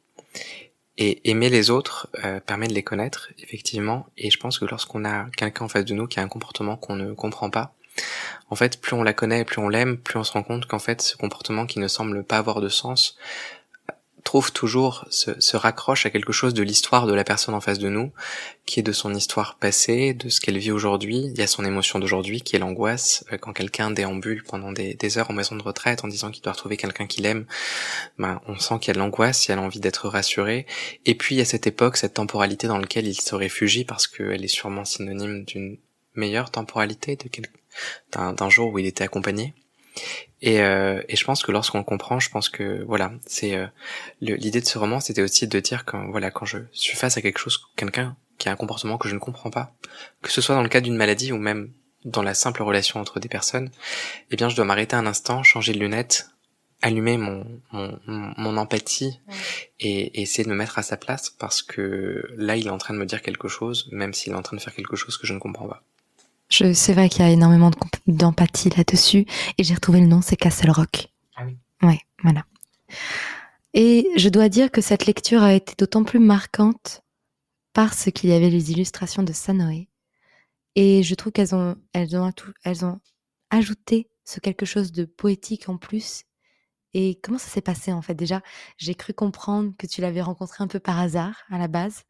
Et aimer les autres euh, permet de les connaître, effectivement. Et je pense que lorsqu'on a quelqu'un en face de nous qui a un comportement qu'on ne comprend pas, en fait, plus on la connaît, plus on l'aime, plus on se rend compte qu'en fait, ce comportement qui ne semble pas avoir de sens trouve toujours, se, raccroche à quelque chose de l'histoire de la personne en face de nous, qui est de son histoire passée, de ce qu'elle vit aujourd'hui. Il y a son émotion d'aujourd'hui, qui est l'angoisse. Euh, quand quelqu'un déambule pendant des, heures en maison de retraite en disant qu'il doit retrouver quelqu'un qu'il aime, ben, on sent qu'il y a de l'angoisse, il y a l'envie d'être rassuré. Et puis, il y a cette époque, cette temporalité dans laquelle il se réfugie, parce qu'elle est sûrement synonyme d'une meilleure temporalité, de d'un jour où il était accompagné. Et, euh, et je pense que lorsqu'on comprend, je pense que voilà, c'est euh, l'idée de ce roman, c'était aussi de dire que voilà, quand je suis face à quelque chose, quelqu'un qui a un comportement que je ne comprends pas, que ce soit dans le cas d'une maladie ou même dans la simple relation entre des personnes, eh bien, je dois m'arrêter un instant, changer de lunettes, allumer mon, mon, mon empathie et, et, essayer de me mettre à sa place parce que là, il est en train de me dire quelque chose, même s'il est en train de faire quelque chose que je ne comprends pas. C'est vrai qu'il y a énormément d'empathie là-dessus. Et j'ai retrouvé le nom, c'est Castle Rock. Ah oui. Ouais, voilà. Et je dois dire que cette lecture a été d'autant plus marquante parce qu'il y avait les illustrations de Sanoé. Et je trouve qu'elles ont, elles ont, elles ont ajouté ce quelque chose de poétique en plus. Et comment ça s'est passé en fait? Déjà, j'ai cru comprendre que tu l'avais rencontré un peu par hasard à la base.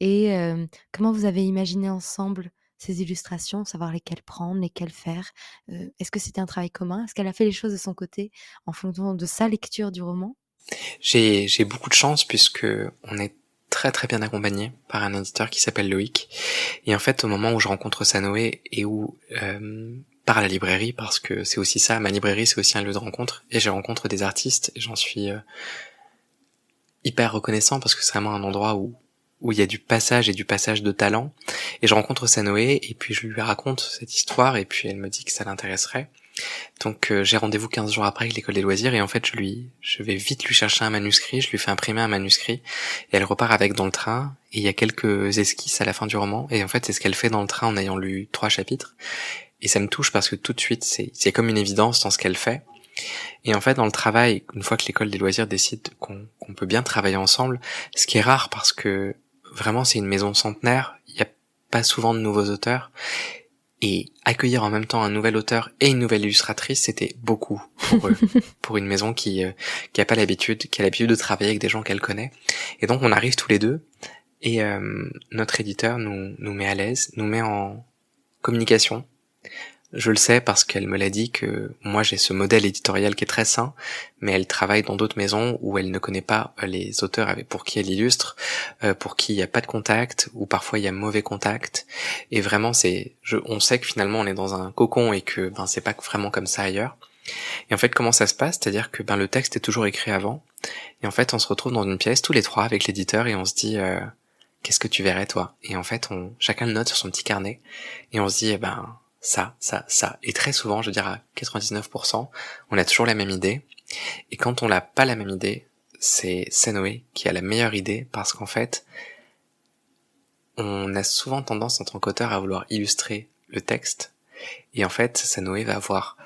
Et euh, comment vous avez imaginé ensemble ces illustrations, savoir lesquelles prendre, lesquelles faire. Est-ce que c'était un travail commun? Est-ce qu'elle a fait les choses de son côté en fonction de sa lecture du roman? J'ai beaucoup de chance puisque on est très très bien accompagné par un éditeur qui s'appelle Loïc. Et en fait, au moment où je rencontre Sanoé et où par la librairie, parce que c'est aussi ça, ma librairie c'est aussi un lieu de rencontre, et je rencontre des artistes, et j'en suis hyper reconnaissant parce que c'est vraiment un endroit où où il y a du passage et du passage de talent. Et je rencontre Sanoé et puis je lui raconte cette histoire et puis elle me dit que ça l'intéresserait. Donc euh, j'ai rendez-vous 15 jours après avec l'école des loisirs et en fait je lui je vais vite lui chercher un manuscrit, je lui fais imprimer un manuscrit et elle repart avec dans le train et il y a quelques esquisses à la fin du roman et en fait c'est ce qu'elle fait dans le train en ayant lu trois chapitres et ça me touche parce que tout de suite c'est c'est comme une évidence dans ce qu'elle fait. Et en fait, dans le travail, une fois que l'école des loisirs décide qu'on peut bien travailler ensemble, ce qui est rare parce que vraiment c'est une maison centenaire, il n'y a pas souvent de nouveaux auteurs. Et accueillir en même temps un nouvel auteur et une nouvelle illustratrice, c'était beaucoup pour eux, pour une maison qui euh, qui a pas l'habitude, qui a l'habitude de travailler avec des gens qu'elle connaît. Et donc on arrive tous les deux et euh, notre éditeur nous nous met à l'aise, nous met en communication je le sais parce qu'elle me l'a dit que moi j'ai ce modèle éditorial qui est très sain, mais elle travaille dans d'autres maisons où elle ne connaît pas euh, les auteurs pour qui elle illustre, euh, pour qui il n'y a pas de contact, ou parfois il y a mauvais contact. Et vraiment c'est, on sait que finalement on est dans un cocon et que ben c'est pas vraiment comme ça ailleurs. Et en fait comment ça se passe? C'est-à-dire que ben le texte est toujours écrit avant, et en fait on se retrouve dans une pièce tous les trois avec l'éditeur et on se dit euh, qu'est-ce que tu verrais toi? Et en fait on chacun le note sur son petit carnet et on se dit eh ben ça, ça, ça. Et très souvent, je veux dire à 99%, on a toujours la même idée. Et quand on n'a pas la même idée, c'est Senoé qui a la meilleure idée parce qu'en fait, on a souvent tendance en tant qu'auteur à vouloir illustrer le texte. Et en fait, Senoé va avoir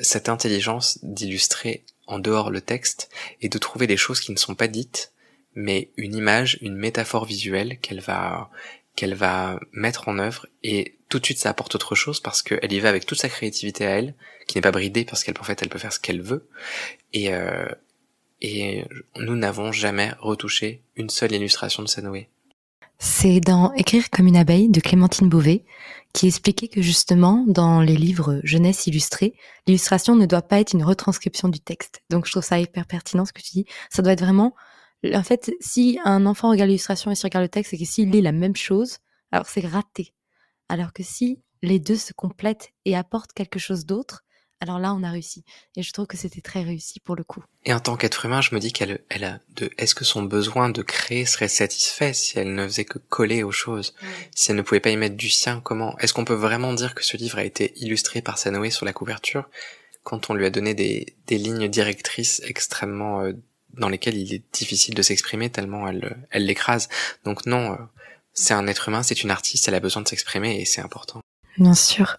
cette intelligence d'illustrer en dehors le texte et de trouver des choses qui ne sont pas dites, mais une image, une métaphore visuelle qu'elle va, qu'elle va mettre en œuvre et tout de suite ça apporte autre chose parce qu'elle y va avec toute sa créativité à elle, qui n'est pas bridée parce qu'elle en fait elle peut faire ce qu'elle veut et euh, et nous n'avons jamais retouché une seule illustration de Sanoé. C'est dans Écrire comme une abeille de Clémentine Beauvais qui expliquait que justement dans les livres jeunesse illustrés, l'illustration ne doit pas être une retranscription du texte. Donc je trouve ça hyper pertinent ce que tu dis. Ça doit être vraiment en fait, si un enfant regarde l'illustration et s'il regarde le texte, c'est que s'il lit la même chose, alors c'est raté. Alors que si les deux se complètent et apportent quelque chose d'autre, alors là, on a réussi. Et je trouve que c'était très réussi pour le coup. Et en tant qu'être humain, je me dis qu'elle elle a de, est-ce que son besoin de créer serait satisfait si elle ne faisait que coller aux choses? Si elle ne pouvait pas y mettre du sien, comment? Est-ce qu'on peut vraiment dire que ce livre a été illustré par Sanoé sur la couverture quand on lui a donné des, des lignes directrices extrêmement euh, dans lesquelles il est difficile de s'exprimer tellement elle elle l'écrase? Donc non, euh, c'est un être humain, c'est une artiste, elle a besoin de s'exprimer et c'est important. Bien sûr.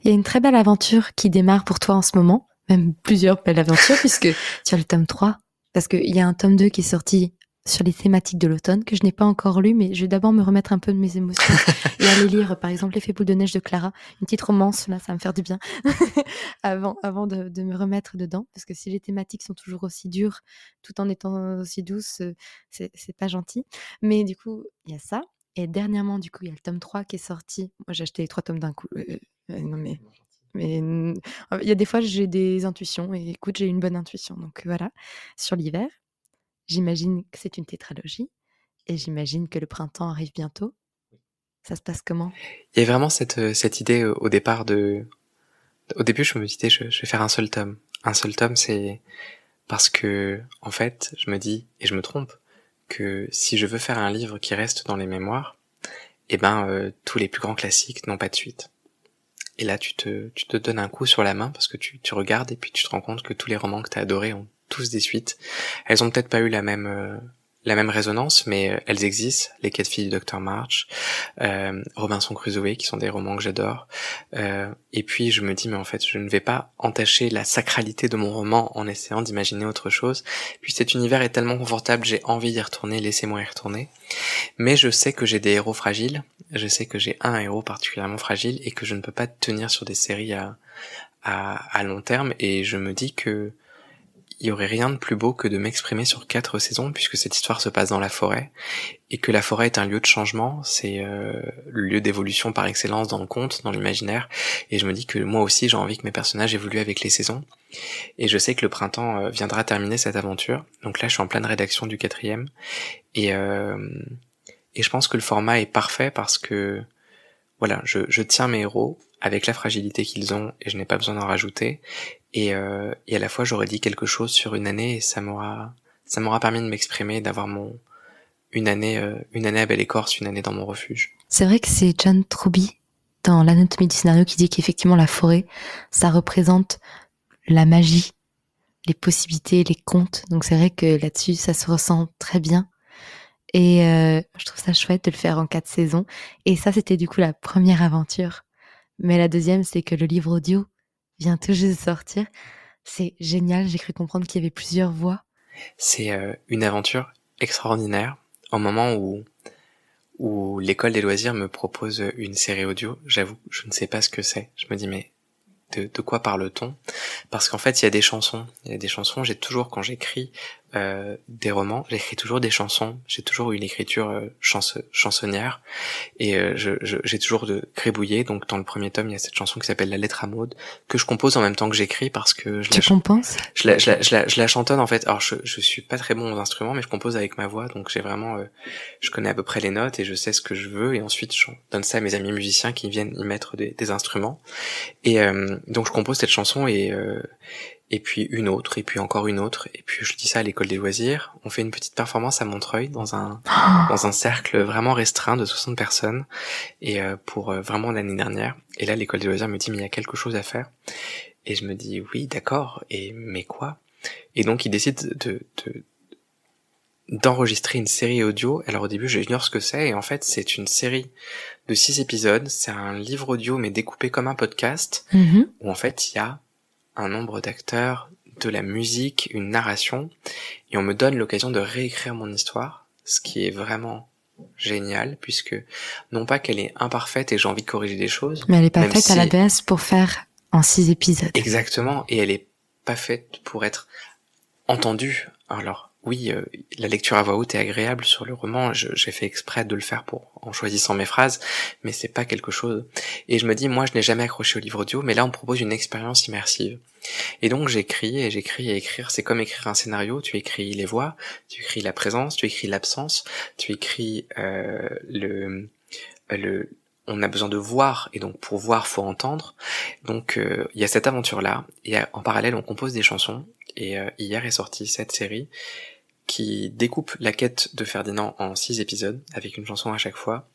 Il y a une très belle aventure qui démarre pour toi en ce moment, même plusieurs belles aventures, puisque tu as le tome 3, parce qu'il y a un tome 2 qui est sorti sur les thématiques de l'automne que je n'ai pas encore lu, mais je vais d'abord me remettre un peu de mes émotions et aller lire, par exemple, L'effet boule de neige de Clara, une petite romance, là, ça va me faire du bien, avant, avant de, de, me remettre dedans, parce que si les thématiques sont toujours aussi dures, tout en étant aussi douces, euh, c'est pas gentil. Mais du coup, il y a ça. Et dernièrement, du coup, il y a le tome 3 qui est sorti. Moi, j'ai acheté les trois tomes d'un coup. Euh, euh, non, mais il y a des fois, j'ai des intuitions et écoute, j'ai une bonne intuition. Donc voilà, sur l'hiver. J'imagine que c'est une tétralogie et j'imagine que le printemps arrive bientôt. Ça se passe comment? Il y a vraiment cette, euh, cette idée euh, au départ de... Au début, je me disais, je, je vais faire un seul tome. Un seul tome, c'est parce que, en fait, je me dis, et je me trompe, que si je veux faire un livre qui reste dans les mémoires, eh ben, euh, tous les plus grands classiques n'ont pas de suite. Et là, tu te, tu te donnes un coup sur la main parce que tu, tu regardes et puis tu te rends compte que tous les romans que tu as adorés ont tous des suites. Elles ont peut-être pas eu la même euh, la même résonance, mais euh, elles existent. Les quatre filles du Dr March, euh, Robinson Crusoe, qui sont des romans que j'adore. Euh, et puis je me dis, mais en fait, je ne vais pas entacher la sacralité de mon roman en essayant d'imaginer autre chose. Puis cet univers est tellement confortable, j'ai envie d'y retourner, laissez-moi y retourner. Mais je sais que j'ai des héros fragiles. Je sais que j'ai un héros particulièrement fragile et que je ne peux pas tenir sur des séries à, à, à long terme. Et je me dis que y aurait rien de plus beau que de m'exprimer sur quatre saisons puisque cette histoire se passe dans la forêt et que la forêt est un lieu de changement, c'est euh, le lieu d'évolution par excellence dans le conte, dans l'imaginaire et je me dis que moi aussi j'ai envie que mes personnages évoluent avec les saisons. Et je sais que le printemps euh, viendra terminer cette aventure. Donc là je suis en pleine rédaction du quatrième. Et euh, et je pense que le format est parfait parce que voilà je, je tiens mes héros avec la fragilité qu'ils ont et je n'ai pas besoin d'en rajouter et, euh, et à la fois j'aurais dit quelque chose sur une année et ça m'aura ça m'aura permis de m'exprimer d'avoir mon une année euh, une année à Belle Écorce une année dans mon refuge. C'est vrai que c'est John Truby dans l'anatomie du scénario qui dit qu'effectivement la forêt ça représente la magie les possibilités les contes. Donc c'est vrai que là-dessus ça se ressent très bien. Et euh, je trouve ça chouette de le faire en quatre saisons. Et ça c'était du coup la première aventure. Mais la deuxième c'est que le livre audio vient tout juste de sortir. C'est génial, j'ai cru comprendre qu'il y avait plusieurs voix. C'est euh, une aventure extraordinaire. Au moment où, où l'école des loisirs me propose une série audio, j'avoue, je ne sais pas ce que c'est. Je me dis, mais de, de quoi parle-t-on? Parce qu'en fait, il y a des chansons. Il y a des chansons, j'ai toujours, quand j'écris euh, des romans, j'écris toujours des chansons, j'ai toujours eu une écriture euh, chansonnière, et euh, j'ai toujours de crébouillé, donc dans le premier tome, il y a cette chanson qui s'appelle La lettre à Maud, que je compose en même temps que j'écris, parce que je tu la, compenses? Je la, je, la, je, la, je la chantonne en fait, alors je, je suis pas très bon aux instruments, mais je compose avec ma voix, donc j'ai vraiment, euh, je connais à peu près les notes, et je sais ce que je veux, et ensuite je donne ça à mes amis musiciens qui viennent y mettre des, des instruments, et euh, donc je compose cette chanson, et et puis une autre, et puis encore une autre, et puis je dis ça à l'école des loisirs. On fait une petite performance à Montreuil dans un dans un cercle vraiment restreint de 60 personnes, et euh, pour euh, vraiment l'année dernière. Et là, l'école des loisirs me dit mais il y a quelque chose à faire. Et je me dis oui, d'accord. Et mais quoi? Et donc ils décident de, de d'enregistrer une série audio. Alors au début, j'ignore ce que c'est, et en fait, c'est une série de six épisodes. C'est un livre audio, mais découpé comme un podcast, mm-hmm. où en fait, il y a un nombre d'acteurs, de la musique, une narration, et on me donne l'occasion de réécrire mon histoire, ce qui est vraiment génial, puisque non pas qu'elle est imparfaite et j'ai envie de corriger des choses. Mais elle est pas faite à la base pour faire en six épisodes. Exactement, et elle est pas faite pour être entendue. Alors, oui, euh, la lecture à voix haute est agréable sur le roman. J'ai fait exprès de le faire pour en choisissant mes phrases, mais c'est pas quelque chose. Et je me dis, moi, je n'ai jamais accroché au livre audio, mais là, on propose une expérience immersive. Et donc, j'écris et j'écris et écrire. C'est comme écrire un scénario. Tu écris les voix, tu écris la présence, tu écris l'absence, tu écris euh, le le on a besoin de voir et donc pour voir faut entendre. Donc euh, il y a cette aventure là et en parallèle on compose des chansons et hier est sortie cette série qui découpe la quête de Ferdinand en six épisodes, avec une chanson à chaque fois.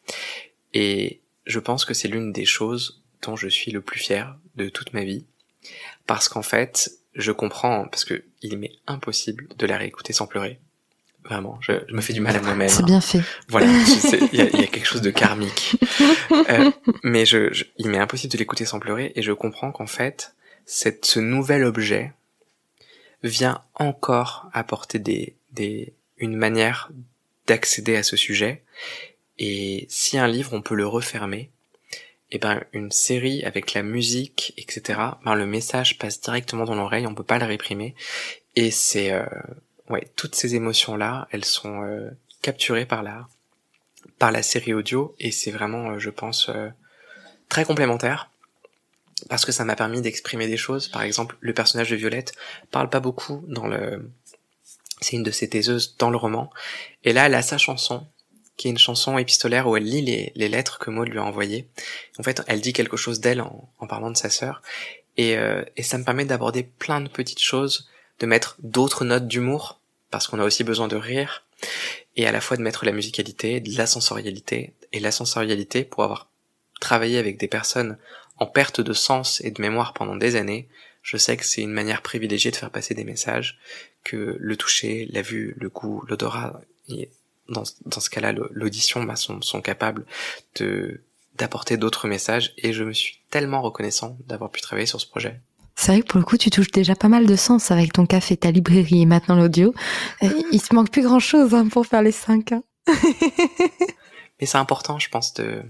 Et je pense que c'est l'une des choses dont je suis le plus fier de toute ma vie. Parce qu'en fait, je comprends, parce que il m'est impossible de la réécouter sans pleurer. Vraiment, je, me fais du mal à moi-même. C'est bien fait. Voilà, il y a, y a, quelque chose de karmique. Euh, mais je, je, il m'est impossible de l'écouter sans pleurer et je comprends qu'en fait, cette, ce nouvel objet vient encore apporter des, des, une manière d'accéder à ce sujet. Et si un livre, on peut le refermer, et eh ben une série avec la musique, etc. Ben le message passe directement dans l'oreille, on peut pas le réprimer. Et c'est euh, ouais, toutes ces émotions là, elles sont euh, capturées par la par la série audio et c'est vraiment, euh, je pense, très complémentaire parce que ça m'a permis d'exprimer des choses. Par exemple, le personnage de Violette parle pas beaucoup dans le c'est une de ses taiseuses dans le roman. Et là, elle a sa chanson, qui est une chanson épistolaire où elle lit les, lettres que Maud lui a envoyées. En fait, elle dit quelque chose d'elle en, en, parlant de sa sœur. Et, euh, et ça me permet d'aborder plein de petites choses, de mettre d'autres notes d'humour, parce qu'on a aussi besoin de rire, et à la fois de mettre la musicalité, de la sensorialité, et la sensorialité pour avoir travaillé avec des personnes en perte de sens et de mémoire pendant des années, je sais que c'est une manière privilégiée de faire passer des messages, que le toucher, la vue, le goût, l'odorat, dans, dans ce cas-là, l'audition bah, sont, sont capables de d'apporter d'autres messages et je me suis tellement reconnaissant d'avoir pu travailler sur ce projet. C'est vrai que pour le coup, tu touches déjà pas mal de sens avec ton café, ta librairie et maintenant l'audio. Euh, il se manque plus grand chose hein, pour faire les cinq. Hein. Mais c'est important, je pense, de.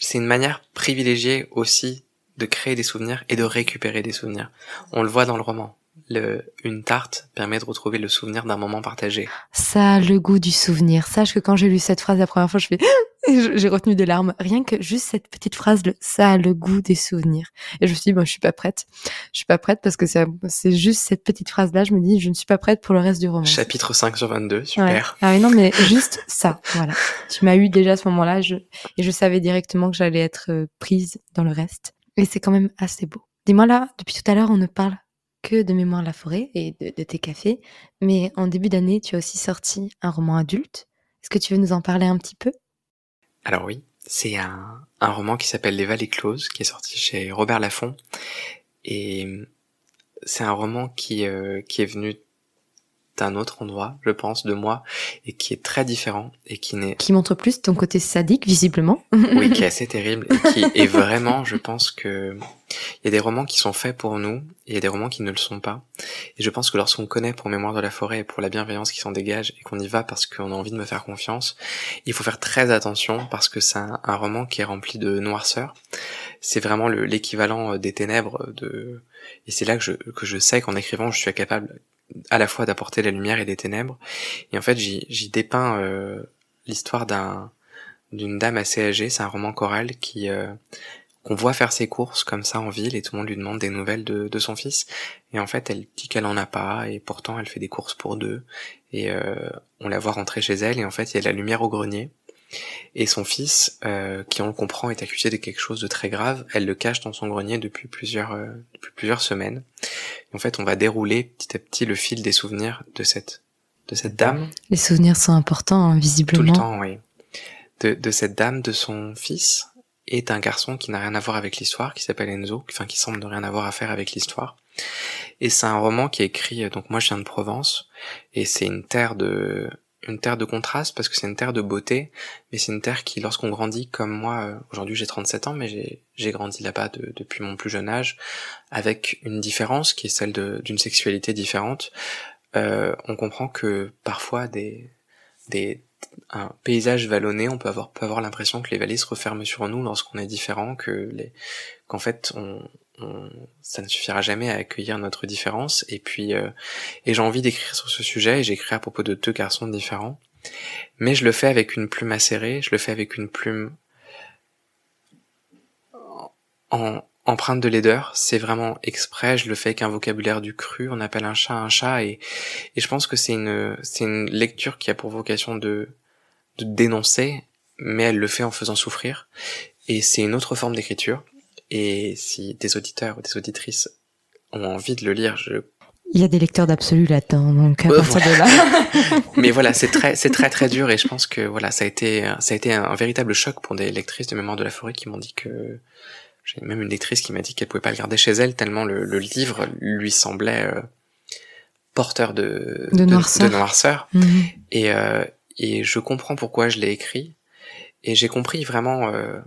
C'est une manière privilégiée aussi de créer des souvenirs et de récupérer des souvenirs. On le voit dans le roman le, une tarte permet de retrouver le souvenir d'un moment partagé. Ça le goût du souvenir. Sache que quand j'ai lu cette phrase la première fois, je fais, j'ai retenu des larmes. Rien que juste cette petite phrase, le, ça a le goût des souvenirs. Et je me suis dit, bon, je suis pas prête. Je suis pas prête parce que c'est juste cette petite phrase-là. Je me dis, je ne suis pas prête pour le reste du roman. Chapitre 5 sur 22, super. Ah oui, non, mais juste ça, voilà. Tu m'as eu déjà à ce moment-là, je, et je savais directement que j'allais être euh, prise dans le reste. Et c'est quand même assez beau. Dis-moi là, depuis tout à l'heure, on ne parle que de Mémoire la forêt et de, tes cafés, mais en début d'année, tu as aussi sorti un roman adulte. Est-ce que tu veux nous en parler un petit peu? Alors oui, c'est un, un roman qui s'appelle Les Vallées Closes, qui est sorti chez Robert Laffont. Et c'est un roman qui, euh, qui est venu d'un autre endroit, je pense, de moi, et qui est très différent et qui n'est qui montre plus ton côté sadique visiblement. oui, qui est assez terrible et qui est vraiment, je pense que il y a des romans qui sont faits pour nous et il y a des romans qui ne le sont pas. Et je pense que lorsqu'on connaît pour Mémoire de la forêt et pour la bienveillance qui s'en dégage et qu'on y va parce qu'on a envie de me faire confiance, il faut faire très attention parce que c'est un, un roman qui est rempli de noirceur. C'est vraiment l'équivalent des ténèbres de et c'est là que je, que je sais qu'en écrivant, je suis capable à la fois d'apporter la lumière et des ténèbres. Et en fait, j'y dépeins euh, l'histoire d'un d'une dame assez âgée. C'est un roman choral qui euh, qu'on voit faire ses courses comme ça en ville et tout le monde lui demande des nouvelles de, de son fils. Et en fait, elle dit qu'elle en a pas et pourtant elle fait des courses pour deux. Et euh, on la voit rentrer chez elle et en fait, il y a la lumière au grenier. Et son fils, euh, qui on le comprend est accusé de quelque chose de très grave, elle le cache dans son grenier depuis plusieurs, euh, depuis plusieurs semaines. Et en fait, on va dérouler petit à petit le fil des souvenirs de cette, de cette dame. Les souvenirs sont importants, hein, visiblement. Tout le temps, oui. De, de cette dame, de son fils, et d'un garçon qui n'a rien à voir avec l'histoire, qui s'appelle Enzo, enfin qui semble ne rien avoir à faire avec l'histoire. Et c'est un roman qui est écrit, donc moi je viens de Provence, et c'est une terre de, une terre de contraste parce que c'est une terre de beauté, mais c'est une terre qui, lorsqu'on grandit comme moi, euh, aujourd'hui j'ai 37 ans, mais j'ai grandi là-bas depuis mon plus jeune âge, avec une différence qui est celle d'une sexualité différente. Euh, on comprend que parfois des, des un paysage vallonné, on peut avoir peut avoir l'impression que les vallées se referment sur nous lorsqu'on est différent, que les qu'en fait on, ça ne suffira jamais à accueillir notre différence. Et puis, euh, et j'ai envie d'écrire sur ce sujet. Et j'écris à propos de deux garçons différents, mais je le fais avec une plume acérée. Je le fais avec une plume en empreinte de laideur. C'est vraiment exprès. Je le fais avec un vocabulaire du cru. On appelle un chat un chat. Et, et je pense que c'est une, c'est une lecture qui a pour vocation de, de dénoncer, mais elle le fait en faisant souffrir. Et c'est une autre forme d'écriture. Et si des auditeurs ou des auditrices ont envie de le lire, je il y a des lecteurs d'absolu là-dedans, donc à euh, partir de là. Mais voilà, c'est très, c'est très très dur et je pense que voilà, ça a été, ça a été un, véritable choc pour des lectrices de Mémoire de la forêt qui m'ont dit que j'ai même une lectrice qui m'a dit qu'elle pouvait pas le garder chez elle tellement le, livre lui semblait euh, porteur de, De noirceur. de noirceur. Mhm. Et, euh, et je comprends pourquoi je l'ai écrit. Et j'ai compris vraiment euh,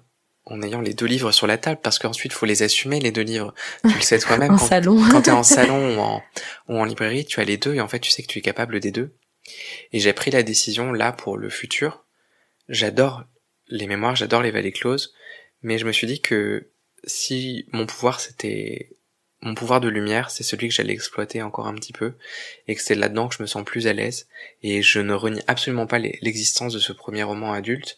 en ayant les deux livres sur la table, parce qu'ensuite, il faut les assumer, les deux livres. Tu le sais toi-même, En quand, salon. quand t'es en salon ou en, ou en librairie, tu as les deux, et en fait, tu sais que tu es capable des deux. Et j'ai pris la décision, là, pour le futur. J'adore les mémoires, j'adore les vallées closes, mais je me suis dit que si mon pouvoir, c'était... Mon pouvoir de lumière, c'est celui que j'allais exploiter encore un petit peu, et que c'est là-dedans que je me sens plus à l'aise, et je ne renie absolument pas l'existence de ce premier roman adulte,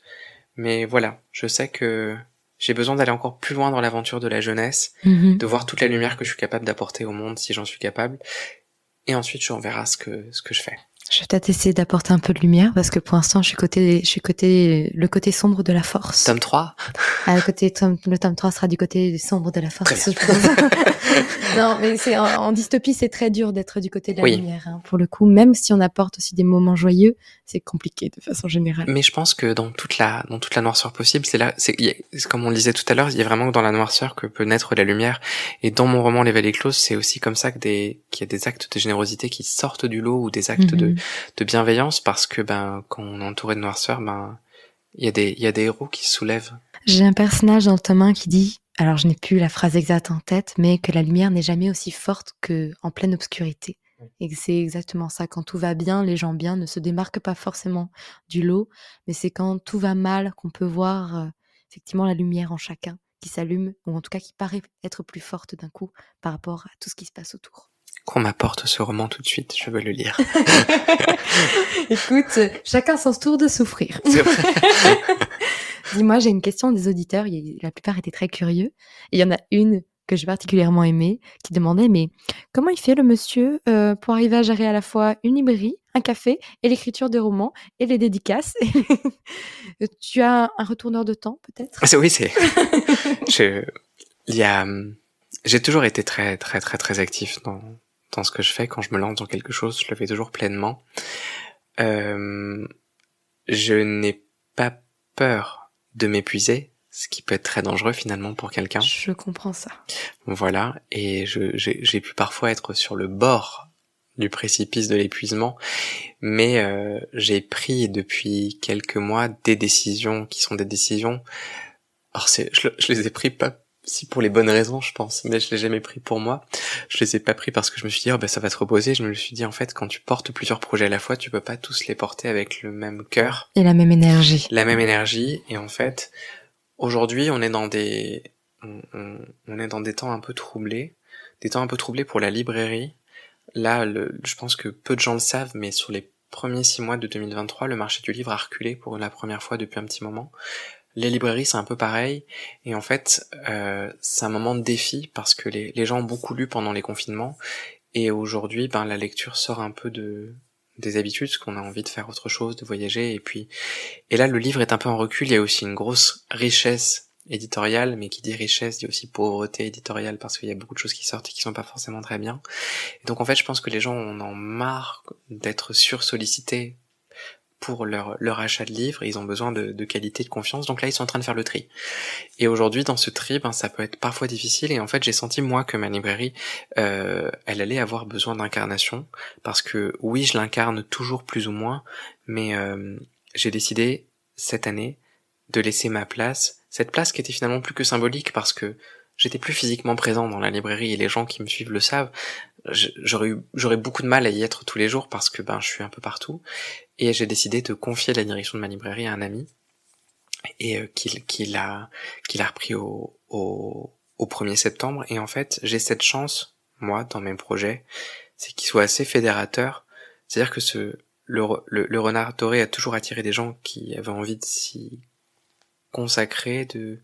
mais voilà, je sais que j'ai besoin d'aller encore plus loin dans l'aventure de la jeunesse, Mhm. de voir toute la lumière que je suis capable d'apporter au monde si j'en suis capable, et ensuite je verra ce que, ce que je fais. Je vais peut-être essayer d'apporter un peu de lumière parce que pour l'instant, je suis côté, je suis côté, le côté sombre de la force. Tome 3 Ah, le côté tome, le tome 3 sera du côté sombre de la force. Non, mais c'est en, en dystopie, c'est très dur d'être du côté de la Oui. lumière. hein, pour le coup, même si on apporte aussi des moments joyeux, c'est compliqué de façon générale. Mais je pense que dans toute la, dans toute la noirceur possible, c'est là, c'est, comme on le disait tout à l'heure, il y a vraiment que dans la noirceur que peut naître la lumière. Et dans mon roman Les Vallées Closes, c'est aussi comme ça que des, qu'il y a des actes de générosité qui sortent du lot ou des actes de, De bienveillance parce que, ben, quand on est entouré de noirceur, ben, il y a des, il y a des héros qui se soulèvent. J'ai un personnage dans le tome 1 qui dit, alors je n'ai plus la phrase exacte en tête, mais que la lumière n'est jamais aussi forte que en pleine obscurité. Et que c'est exactement ça. Quand tout va bien, les gens bien ne se démarquent pas forcément du lot, mais c'est quand tout va mal qu'on peut voir euh, effectivement la lumière en chacun qui s'allume, ou en tout cas qui paraît être plus forte d'un coup par rapport à tout ce qui se passe autour. Qu'on m'apporte ce roman tout de suite, je veux le lire. Écoute, chacun son tour de souffrir. Dis-moi, j'ai une question des auditeurs. La plupart étaient très curieux. Et il y en a une que j'ai particulièrement aimée qui demandait mais comment il fait le monsieur euh, pour arriver à gérer à la fois une librairie, un café et l'écriture de romans et les dédicaces? Tu as un retourneur de temps peut-être? C'est- oui, c'est, je, il y a, j'ai toujours été très, très, très, très actif dans, dans ce que je fais. Quand je me lance dans quelque chose, je le fais toujours pleinement. Euh, je n'ai pas peur de m'épuiser, ce qui peut être très dangereux finalement pour quelqu'un. Je comprends ça. Voilà, et j'ai, pu parfois être sur le bord du précipice de l'épuisement, mais euh, j'ai pris depuis quelques mois des décisions qui sont des décisions. Alors c'est, je, je les ai pris pas si pour les bonnes raisons, je pense, mais je les ai jamais pris pour moi. Je les ai pas pris parce que je me suis dit, oh, ben, ça va te reposer. Je me suis dit, en fait, quand tu portes plusieurs projets à la fois, tu peux pas tous les porter avec le même cœur Et la même énergie. la même énergie et en fait aujourd'hui on est dans des on, on- on est dans des temps un peu troublés des temps un peu troublés pour la librairie là le, je pense que peu de gens le savent mais sur les premiers six mois de 2023 le marché du livre a reculé pour la première fois depuis un petit moment les librairies c'est un peu pareil et en fait euh, c'est un moment de défi parce que les, gens ont beaucoup lu pendant les confinements et aujourd'hui ben la lecture sort un peu de des habitudes parce qu'on a envie de faire autre chose de voyager et puis et là, le livre est un peu en recul. Il y a aussi une grosse richesse éditoriale, mais qui dit richesse dit aussi pauvreté éditoriale parce qu'il y a beaucoup de choses qui sortent et qui sont pas forcément très bien. Et donc, en fait, je pense que les gens en ont marre d'être sursollicités pour leur, leur achat de livres ils ont besoin de, de qualité, de confiance. Donc là, ils sont en train de faire le tri. Et aujourd'hui, dans ce tri, ben, ça peut être parfois difficile. Et en fait, j'ai senti, moi, que ma librairie, euh, elle allait avoir besoin d'incarnation. Parce que oui, je l'incarne toujours plus ou moins, mais euh, j'ai décidé cette année de laisser ma place, cette place qui était finalement plus que symbolique parce que j'étais plus physiquement présent dans la librairie et les gens qui me suivent le savent. J'aurais j'aurais beaucoup de mal à y être tous les jours parce que ben je suis un peu partout. Et j'ai décidé de confier la direction de ma librairie à un ami. Et euh, qu'il qu'il a qu'il a repris au, au au 1er septembre. Et en fait j'ai cette chance moi dans mes projets c'est qu'il soit assez fédérateur. C'est-à-dire que ce le, le, le renard doré a toujours attiré des gens qui avaient envie de s'y consacrer de,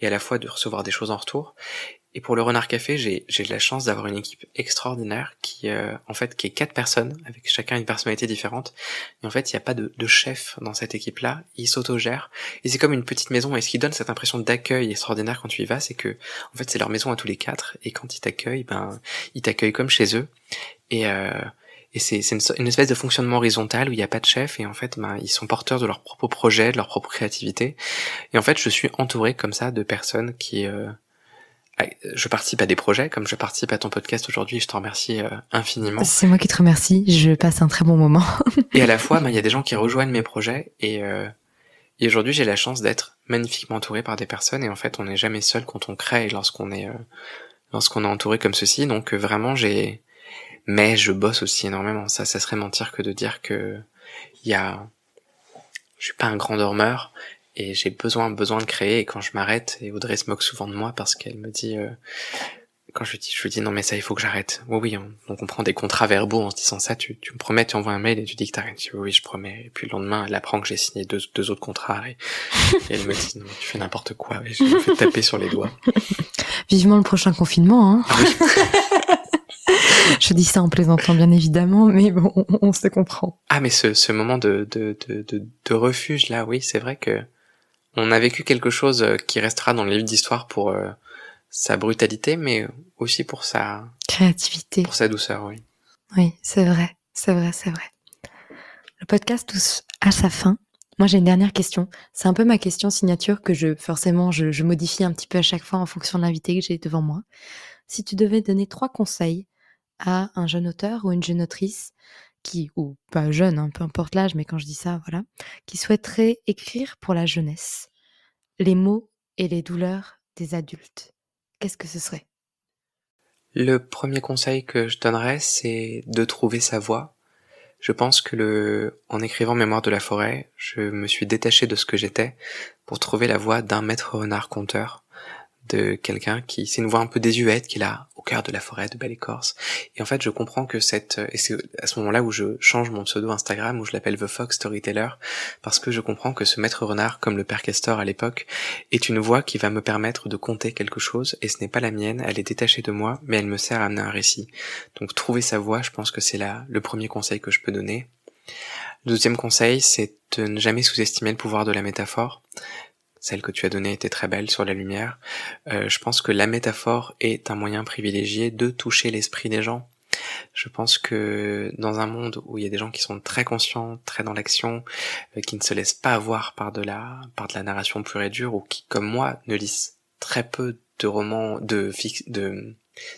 et à la fois de recevoir des choses en retour. Et pour le Renard Café, j'ai, j'ai la chance d'avoir une équipe extraordinaire qui, euh, en fait, qui est quatre personnes, avec chacun une personnalité différente. Et en fait, il n'y a pas de, de chef dans cette équipe-là. Ils s'autogèrent. Et c'est comme une petite maison. Et ce qui donne cette impression d'accueil extraordinaire quand tu y vas, c'est que, en fait, c'est leur maison à tous les quatre. Et quand ils t'accueillent, ben, ils t'accueillent comme chez eux. Et, euh, et c'est une, une espèce de fonctionnement horizontal où il n'y a pas de chef et en fait ben, ils sont porteurs de leurs propres projets, de leur propre créativité. Et en fait je suis entouré comme ça de personnes qui euh, je participe à des projets, comme je participe à ton podcast aujourd'hui, je te remercie euh, infiniment. C'est moi qui te remercie, je passe un très bon moment. et à la fois, bah, il y a des gens qui rejoignent mes projets, et, euh, et aujourd'hui j'ai la chance d'être magnifiquement entouré par des personnes, et en fait on n'est jamais seul quand on crée, lorsqu'on est, euh, lorsqu'on est entouré comme ceci, donc vraiment j'ai... Mais je bosse aussi énormément, ça, ça serait mentir que de dire que il y a... Je suis pas un grand dormeur, et j'ai besoin besoin de créer. Et quand je m'arrête et Audrey se moque souvent de moi parce qu'elle me dit euh, quand je lui dis je lui dis non mais ça il faut que j'arrête. Oui oui donc on prend des contrats verbaux en se disant ça. Tu, tu me promets tu envoies un mail et tu dis que t'arrêtes. Oui, oui je promets. Et puis le lendemain elle apprend que j'ai signé deux, deux autres contrats et, elle me dit non tu fais n'importe quoi. Et je me fais taper sur les doigts. Vivement le prochain confinement hein. Ah je dis ça en plaisantant bien évidemment, mais bon, on, se comprend. Ah, mais ce, ce moment de, de, de, de, de refuge là, oui, c'est vrai que on a vécu quelque chose euh, qui restera dans le livre d'histoire pour euh, sa brutalité, mais aussi pour sa créativité, pour sa douceur, oui. Oui, c'est vrai, c'est vrai, c'est vrai. Le podcast touche à sa fin. Moi, j'ai une dernière question. C'est un peu ma question signature que je forcément je, je modifie un petit peu à chaque fois en fonction de l'invité que j'ai devant moi. Si tu devais donner trois conseils à un jeune auteur ou une jeune autrice qui, ou pas jeune, hein, peu importe l'âge, mais quand je dis ça, voilà, qui souhaiterait écrire pour la jeunesse les mots et les douleurs des adultes, qu'est-ce que ce serait? Le premier conseil que je donnerais, c'est de trouver sa voix. Je pense que le, en écrivant Mémoire de la forêt, je me suis détaché de ce que j'étais pour trouver la voix d'un maître renard conteur de quelqu'un qui, c'est une voix un peu désuète qu'il a au cœur de la forêt de Belle Écorce. Et en fait, je comprends que cette, et c'est à ce moment-là où je change mon pseudo Instagram, où je l'appelle The Fox Storyteller, parce que je comprends que ce maître renard, comme le père Castor à l'époque, est une voix qui va me permettre de compter quelque chose, et ce n'est pas la mienne, elle est détachée de moi, mais elle me sert à amener un récit. Donc trouver sa voix, je pense que c'est là le premier conseil que je peux donner. Le deuxième conseil, c'est de ne jamais sous-estimer le pouvoir de la métaphore celle que tu as donnée était très belle sur la lumière. Euh, je pense que la métaphore est un moyen privilégié de toucher l'esprit des gens. Je pense que dans un monde où il y a des gens qui sont très conscients, très dans l'action, euh, qui ne se laissent pas avoir par de la par de la narration pure et dure, ou qui, comme moi, ne lisent très peu de romans, de de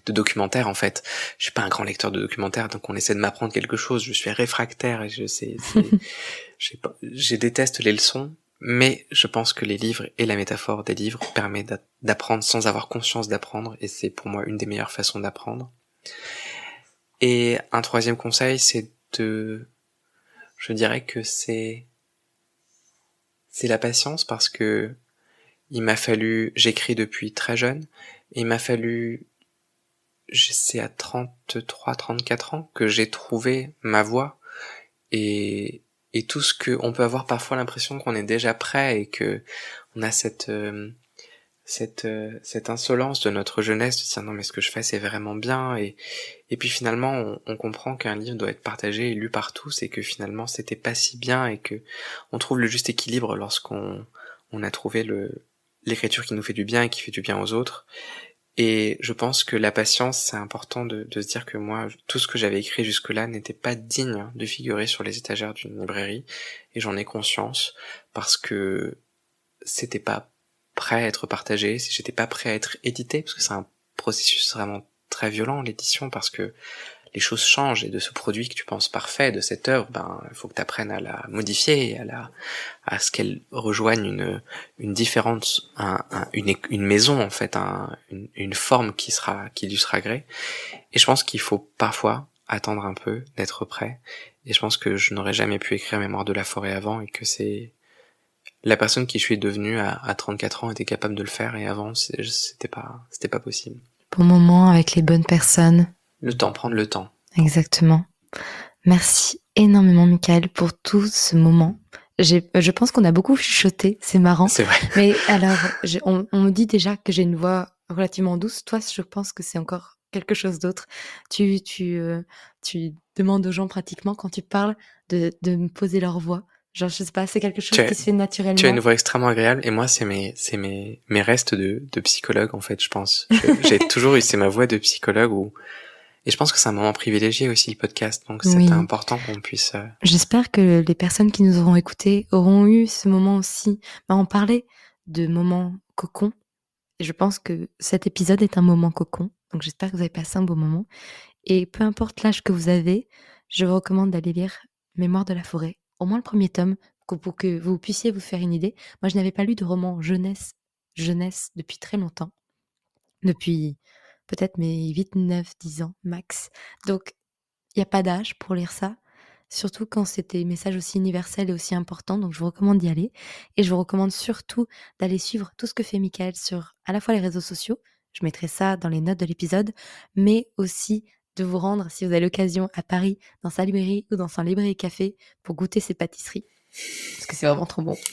de documentaires en fait. Je suis pas un grand lecteur de documentaires, donc on essaie de m'apprendre quelque chose. Je suis réfractaire et je sais, j'ai déteste les leçons mais je pense que les livres et la métaphore des livres permet d'apprendre sans avoir conscience d'apprendre, et c'est pour moi une des meilleures façons d'apprendre. Et un troisième conseil, c'est de, je dirais que c'est, c'est la patience parce que il m'a fallu, j'écris depuis très jeune, il m'a fallu, c'est à 33, 34 ans que j'ai trouvé ma voie, et, et tout ce que on peut avoir parfois l'impression qu'on est déjà prêt et que on a cette euh, cette euh, cette insolence de notre jeunesse de dire non mais ce que je fais c'est vraiment bien et et puis finalement on, on comprend qu'un livre doit être partagé et lu par tous et que finalement c'était pas si bien et que on trouve le juste équilibre lorsqu'on on a trouvé le l'écriture qui nous fait du bien et qui fait du bien aux autres et je pense que la patience, c'est important de, se dire que moi, tout ce que j'avais écrit jusque-là n'était pas digne de figurer sur les étagères d'une librairie, et j'en ai conscience parce que c'était pas prêt à être partagé, j'étais pas prêt à être édité, parce que c'est un processus vraiment très violent l'édition, parce que les choses changent et de ce produit que tu penses parfait, de cette œuvre, ben il faut que tu apprennes à la modifier, à la à ce qu'elle rejoigne une une différente un, une une maison en fait, un, une, une forme qui sera qui lui sera gré. Et je pense qu'il faut parfois attendre un peu, d'être prêt. Et je pense que je n'aurais jamais pu écrire Mémoire de la forêt avant et que c'est la personne qui je suis devenue à, à 34 ans était capable de le faire et avant c'était pas c'était pas possible. Bon moment avec les bonnes personnes le temps, prendre le temps. Exactement. Merci énormément, Michael, pour tout ce moment. Je pense qu'on a beaucoup chuchoté, c'est marrant. C'est vrai. Mais alors, on, me dit déjà que j'ai une voix relativement douce. Toi, je pense que c'est encore quelque chose d'autre. Tu, tu, euh, tu demandes aux gens pratiquement quand tu parles de, de me poser leur voix. Genre, je sais pas, c'est quelque chose qui se fait naturellement. Tu as une voix extrêmement agréable et moi, c'est mes, c'est mes, mes restes de, de psychologue, en fait, je pense. J'ai toujours eu, c'est ma voix de psychologue où et je pense que c'est un moment privilégié aussi le podcast, donc c'est important qu'on puisse. Euh, J'espère que les personnes qui nous auront écoutés auront eu ce moment aussi. Bah, on parlait de moments cocon. Et je pense que cet épisode est un moment cocon. Donc j'espère que vous avez passé un beau moment. Et peu importe l'âge que vous avez, je vous recommande d'aller lire Mémoire de la forêt, au moins le premier tome, pour que vous puissiez vous faire une idée. Moi, je n'avais pas lu de roman jeunesse, jeunesse depuis très longtemps. Depuis peut-être mes 8, 9, 10 ans max. Donc, il n'y a pas d'âge pour lire ça surtout quand c'est des messages aussi universels et aussi importants. Donc, je vous recommande d'y aller. Et je vous recommande surtout d'aller suivre tout ce que fait Michael sur à la fois les réseaux sociaux. Je mettrai ça dans les notes de l'épisode, mais aussi de vous rendre, si vous avez l'occasion, à Paris, dans sa librairie ou dans son librairie café pour goûter ses pâtisseries. Parce que c'est vraiment trop bon.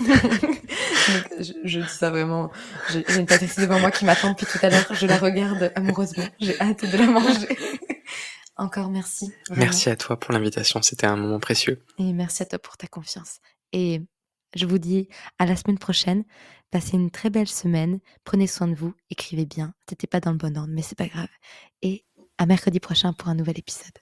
je, je, dis ça vraiment. J'ai une pâtisserie devant moi qui m'attend depuis tout à l'heure. Je la regarde amoureusement. J'ai hâte de la manger. Encore merci. Merci à toi pour l'invitation, c'était un moment précieux. Et merci à toi pour ta confiance. Et je vous dis à la semaine prochaine. Passez une très belle semaine. Prenez soin de vous. Écrivez bien. T'étais pas dans le bon ordre, mais c'est pas grave. Et à mercredi prochain pour un nouvel épisode.